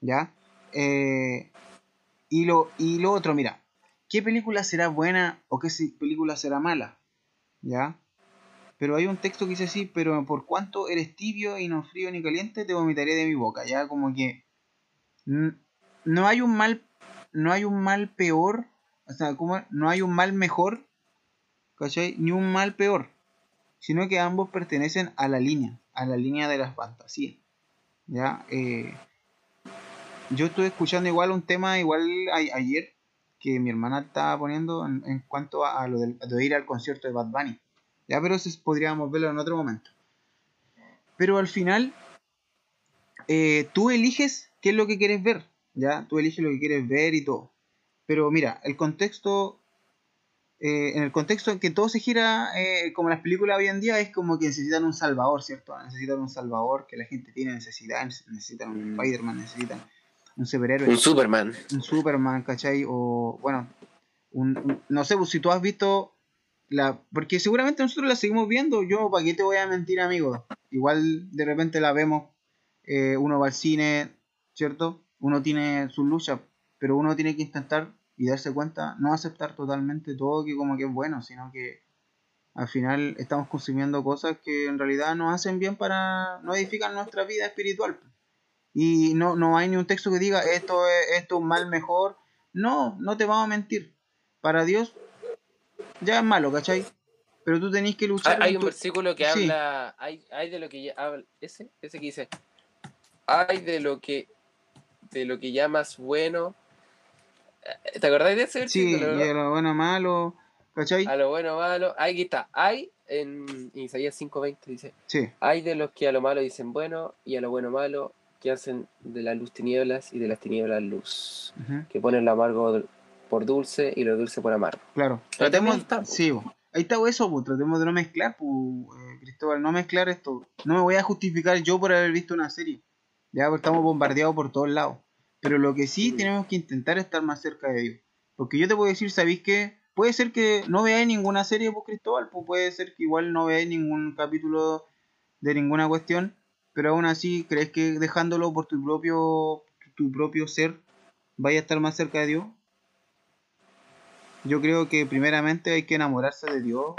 Speaker 2: ¿Ya? Eh, y, lo, y lo otro, mira, ¿qué película será buena o qué película será mala? ¿Ya? Pero hay un texto que dice así, pero por cuanto eres tibio y no frío ni caliente, te vomitaré de mi boca. Ya como que no hay un mal, no hay un mal peor, o sea, como no hay un mal mejor, ¿cachai? Ni un mal peor, sino que ambos pertenecen a la línea, a la línea de las fantasías. Ya, eh, yo estuve escuchando igual un tema igual ayer que mi hermana estaba poniendo en, cuanto a, lo de ir al concierto de Bad Bunny. Ya, pero eso es- podríamos verlo en otro momento. Pero al final, eh, tú eliges qué es lo que quieres ver. Ya, tú eliges lo que quieres ver y todo. Pero mira, el contexto, eh, en el contexto en que todo se gira, eh, como las películas hoy en día, es como que necesitan un salvador, ¿cierto? Necesitan un salvador, que la gente tiene necesidad, necesitan un
Speaker 3: Mm.
Speaker 2: Spider-Man, necesitan un superhéroe
Speaker 3: Un Superman.
Speaker 2: un Superman, ¿cachai? O, bueno, un, un- no sé, pues si tú has visto la... Porque seguramente nosotros la seguimos viendo, yo, ¿para qué te voy a mentir, amigo? Igual de repente la vemos, eh, uno va al cine, ¿cierto? Uno tiene sus luchas, pero uno tiene que intentar y darse cuenta, no aceptar totalmente todo que como que es bueno, sino que al final estamos consumiendo cosas que en realidad nos hacen bien para, no edifican nuestra vida espiritual. Y no, no hay ni un texto que diga esto es, esto es mal mejor. No, no te vamos a mentir. Para Dios ya es malo, ¿cachai? Pero tú tenés que
Speaker 3: Hay,
Speaker 2: luchar.
Speaker 3: hay
Speaker 2: con
Speaker 3: un
Speaker 2: tu-
Speaker 3: versículo que
Speaker 2: Sí.
Speaker 3: habla, hay, hay de lo que habla, ese, ese que dice, hay de lo que, de lo que llamas bueno. ¿Te acordás de ese
Speaker 2: Sí, y a lo bueno malo, ¿cachai?
Speaker 3: A lo bueno malo, aquí está, hay en Isaías 5.20 dice,
Speaker 2: Sí,
Speaker 3: hay de los que a lo malo dicen bueno y a lo bueno malo, que hacen de la luz tinieblas y de las tinieblas luz, que ponen lo amargo por dulce y lo dulce por amargo.
Speaker 2: claro.
Speaker 3: Ahí
Speaker 2: Tratemos,
Speaker 3: está,
Speaker 2: sí, ahí está eso, pues, tratemos de no mezclar, pues, eh, Cristóbal, no mezclar esto. No me voy a justificar yo por haber visto una serie. Ya porque estamos bombardeados por todos lados. Pero lo que sí tenemos que intentar es estar más cerca de Dios. Porque yo te puedo decir, ¿sabéis qué? Puede ser que no veáis ninguna serie, pues Cristóbal, pues puede ser que igual no veáis ningún capítulo de ninguna cuestión, pero aún así, ¿crees que dejándolo por tu propio, tu propio ser, vaya a estar más cerca de Dios? Yo creo que primeramente hay que enamorarse de Dios,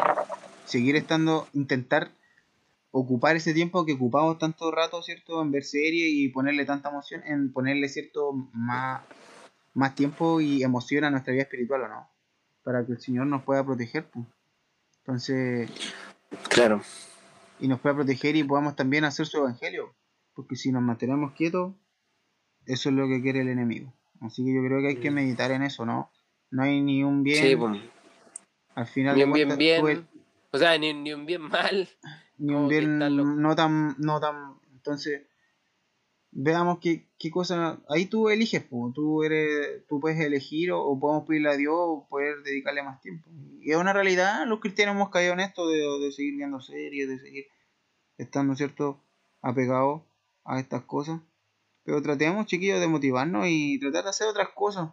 Speaker 2: seguir estando, intentar ocupar ese tiempo que ocupamos tanto rato, ¿cierto? En ver series y ponerle tanta emoción, en ponerle, ¿cierto? Más, más tiempo y emoción a nuestra vida espiritual, ¿o no? Para que el Señor nos pueda proteger, pues. Entonces,
Speaker 3: Claro.
Speaker 2: y nos pueda proteger y podamos también hacer su evangelio. Porque si nos mantenemos quietos, eso es lo que quiere el enemigo. Así que yo creo que hay que meditar en eso, ¿no? No hay ni un bien.
Speaker 3: Sí, pues.
Speaker 2: al final
Speaker 3: Ni un bien
Speaker 2: cuentas,
Speaker 3: bien.
Speaker 2: el-
Speaker 3: O sea, ni, ni un bien mal.
Speaker 2: Ni un bien no tan no tan entonces veamos qué, qué cosa ahí tú eliges po. tú eres tú puedes elegir o, o podemos pedirle a Dios o poder dedicarle más tiempo y es una realidad los cristianos hemos caído en esto de, de seguir viendo series de seguir estando cierto apegados a estas cosas pero tratemos chiquillos de motivarnos y tratar de hacer otras cosas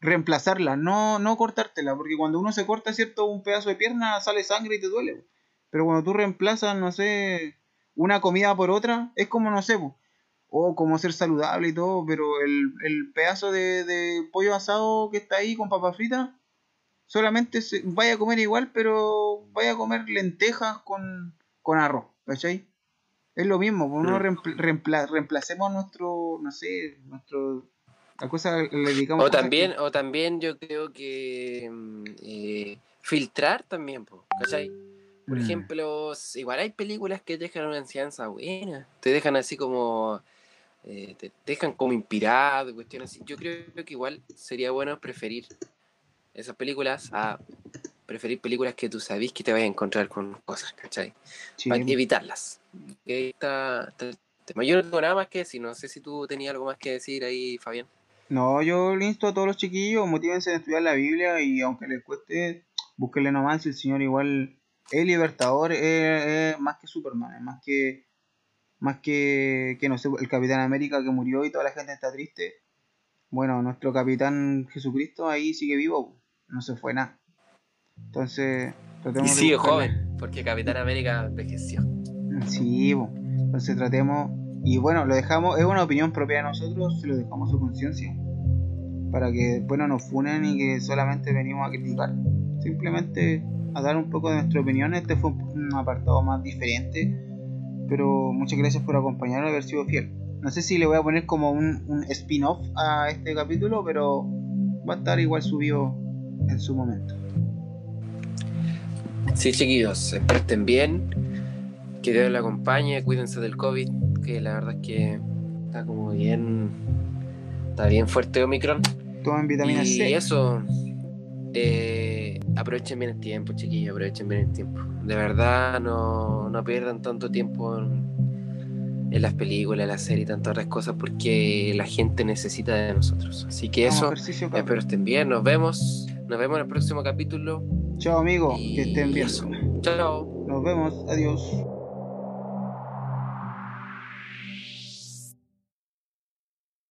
Speaker 2: reemplazarla no no cortártela porque cuando uno se corta cierto un pedazo de pierna sale sangre y te duele po. Pero cuando tú reemplazas, no sé, una comida por otra, es como, no sé, o como ser saludable y todo, pero el, el pedazo de, de pollo asado que está ahí con papas fritas, solamente se, vaya a comer igual, pero vaya a comer lentejas con, con arroz, ¿cachai? Es lo mismo, pues no
Speaker 3: Mm.
Speaker 2: reempla- reempla- reemplacemos nuestro, no sé, nuestro La cosa le dedicamos
Speaker 3: O también,
Speaker 2: que-
Speaker 3: o también yo creo que mm, eh, filtrar también, po, ¿cachai? Por
Speaker 2: Mm.
Speaker 3: ejemplo, igual hay películas que dejan una enseñanza buena, te dejan así como, eh, te dejan como inspirado, cuestiones así. Yo creo que igual sería bueno preferir esas películas a preferir películas que tú sabes que te vayas a encontrar con cosas, ¿cachai?
Speaker 2: Sí,
Speaker 3: Para evitarlas. Tema. Yo no tengo nada más que decir, no sé si tú tenías algo más que decir ahí, Fabián.
Speaker 2: No, yo le insto a todos los chiquillos, motívense a estudiar la Biblia y aunque les cueste, búsquenle nomás el Señor igual es libertador, es, es más que Superman, es más que, más que, que no sé, el Capitán América que murió y toda la gente está triste. Bueno, nuestro Capitán Jesucristo ahí sigue vivo, no se fue nada. Entonces,
Speaker 3: Y
Speaker 2: tratemos de
Speaker 3: sigue
Speaker 2: buscarle-
Speaker 3: joven, porque Capitán América envejeció.
Speaker 2: Sí, bo. entonces tratemos, y bueno, lo dejamos, es una opinión propia de nosotros, se lo dejamos a su conciencia, para que después no nos funen y que solamente venimos a criticar, simplemente a dar un poco de nuestra opinión, este fue un un apartado más diferente, pero muchas gracias por acompañarnos y haber sido fiel. No sé si le voy a poner como un, un spin-off a este capítulo, pero va a estar igual subido en su momento.
Speaker 3: Sí, chiquillos, espero estén bien. Que Dios les acompañe, cuídense del COVID, que la verdad es que está como bien. Está bien fuerte Omicron.
Speaker 2: Tomen vitamina
Speaker 3: y
Speaker 2: C.
Speaker 3: eso. eh, aprovechen bien el tiempo, chiquillos, aprovechen bien el tiempo. De verdad, no, no pierdan tanto tiempo en, en las películas, en las series y tantas otras cosas, porque la gente necesita de nosotros. Así que eso, espero estén bien. Nos vemos. Nos vemos en el próximo capítulo.
Speaker 2: Chao amigos, que estén bien.
Speaker 3: eso. Chao.
Speaker 2: Nos vemos, adiós.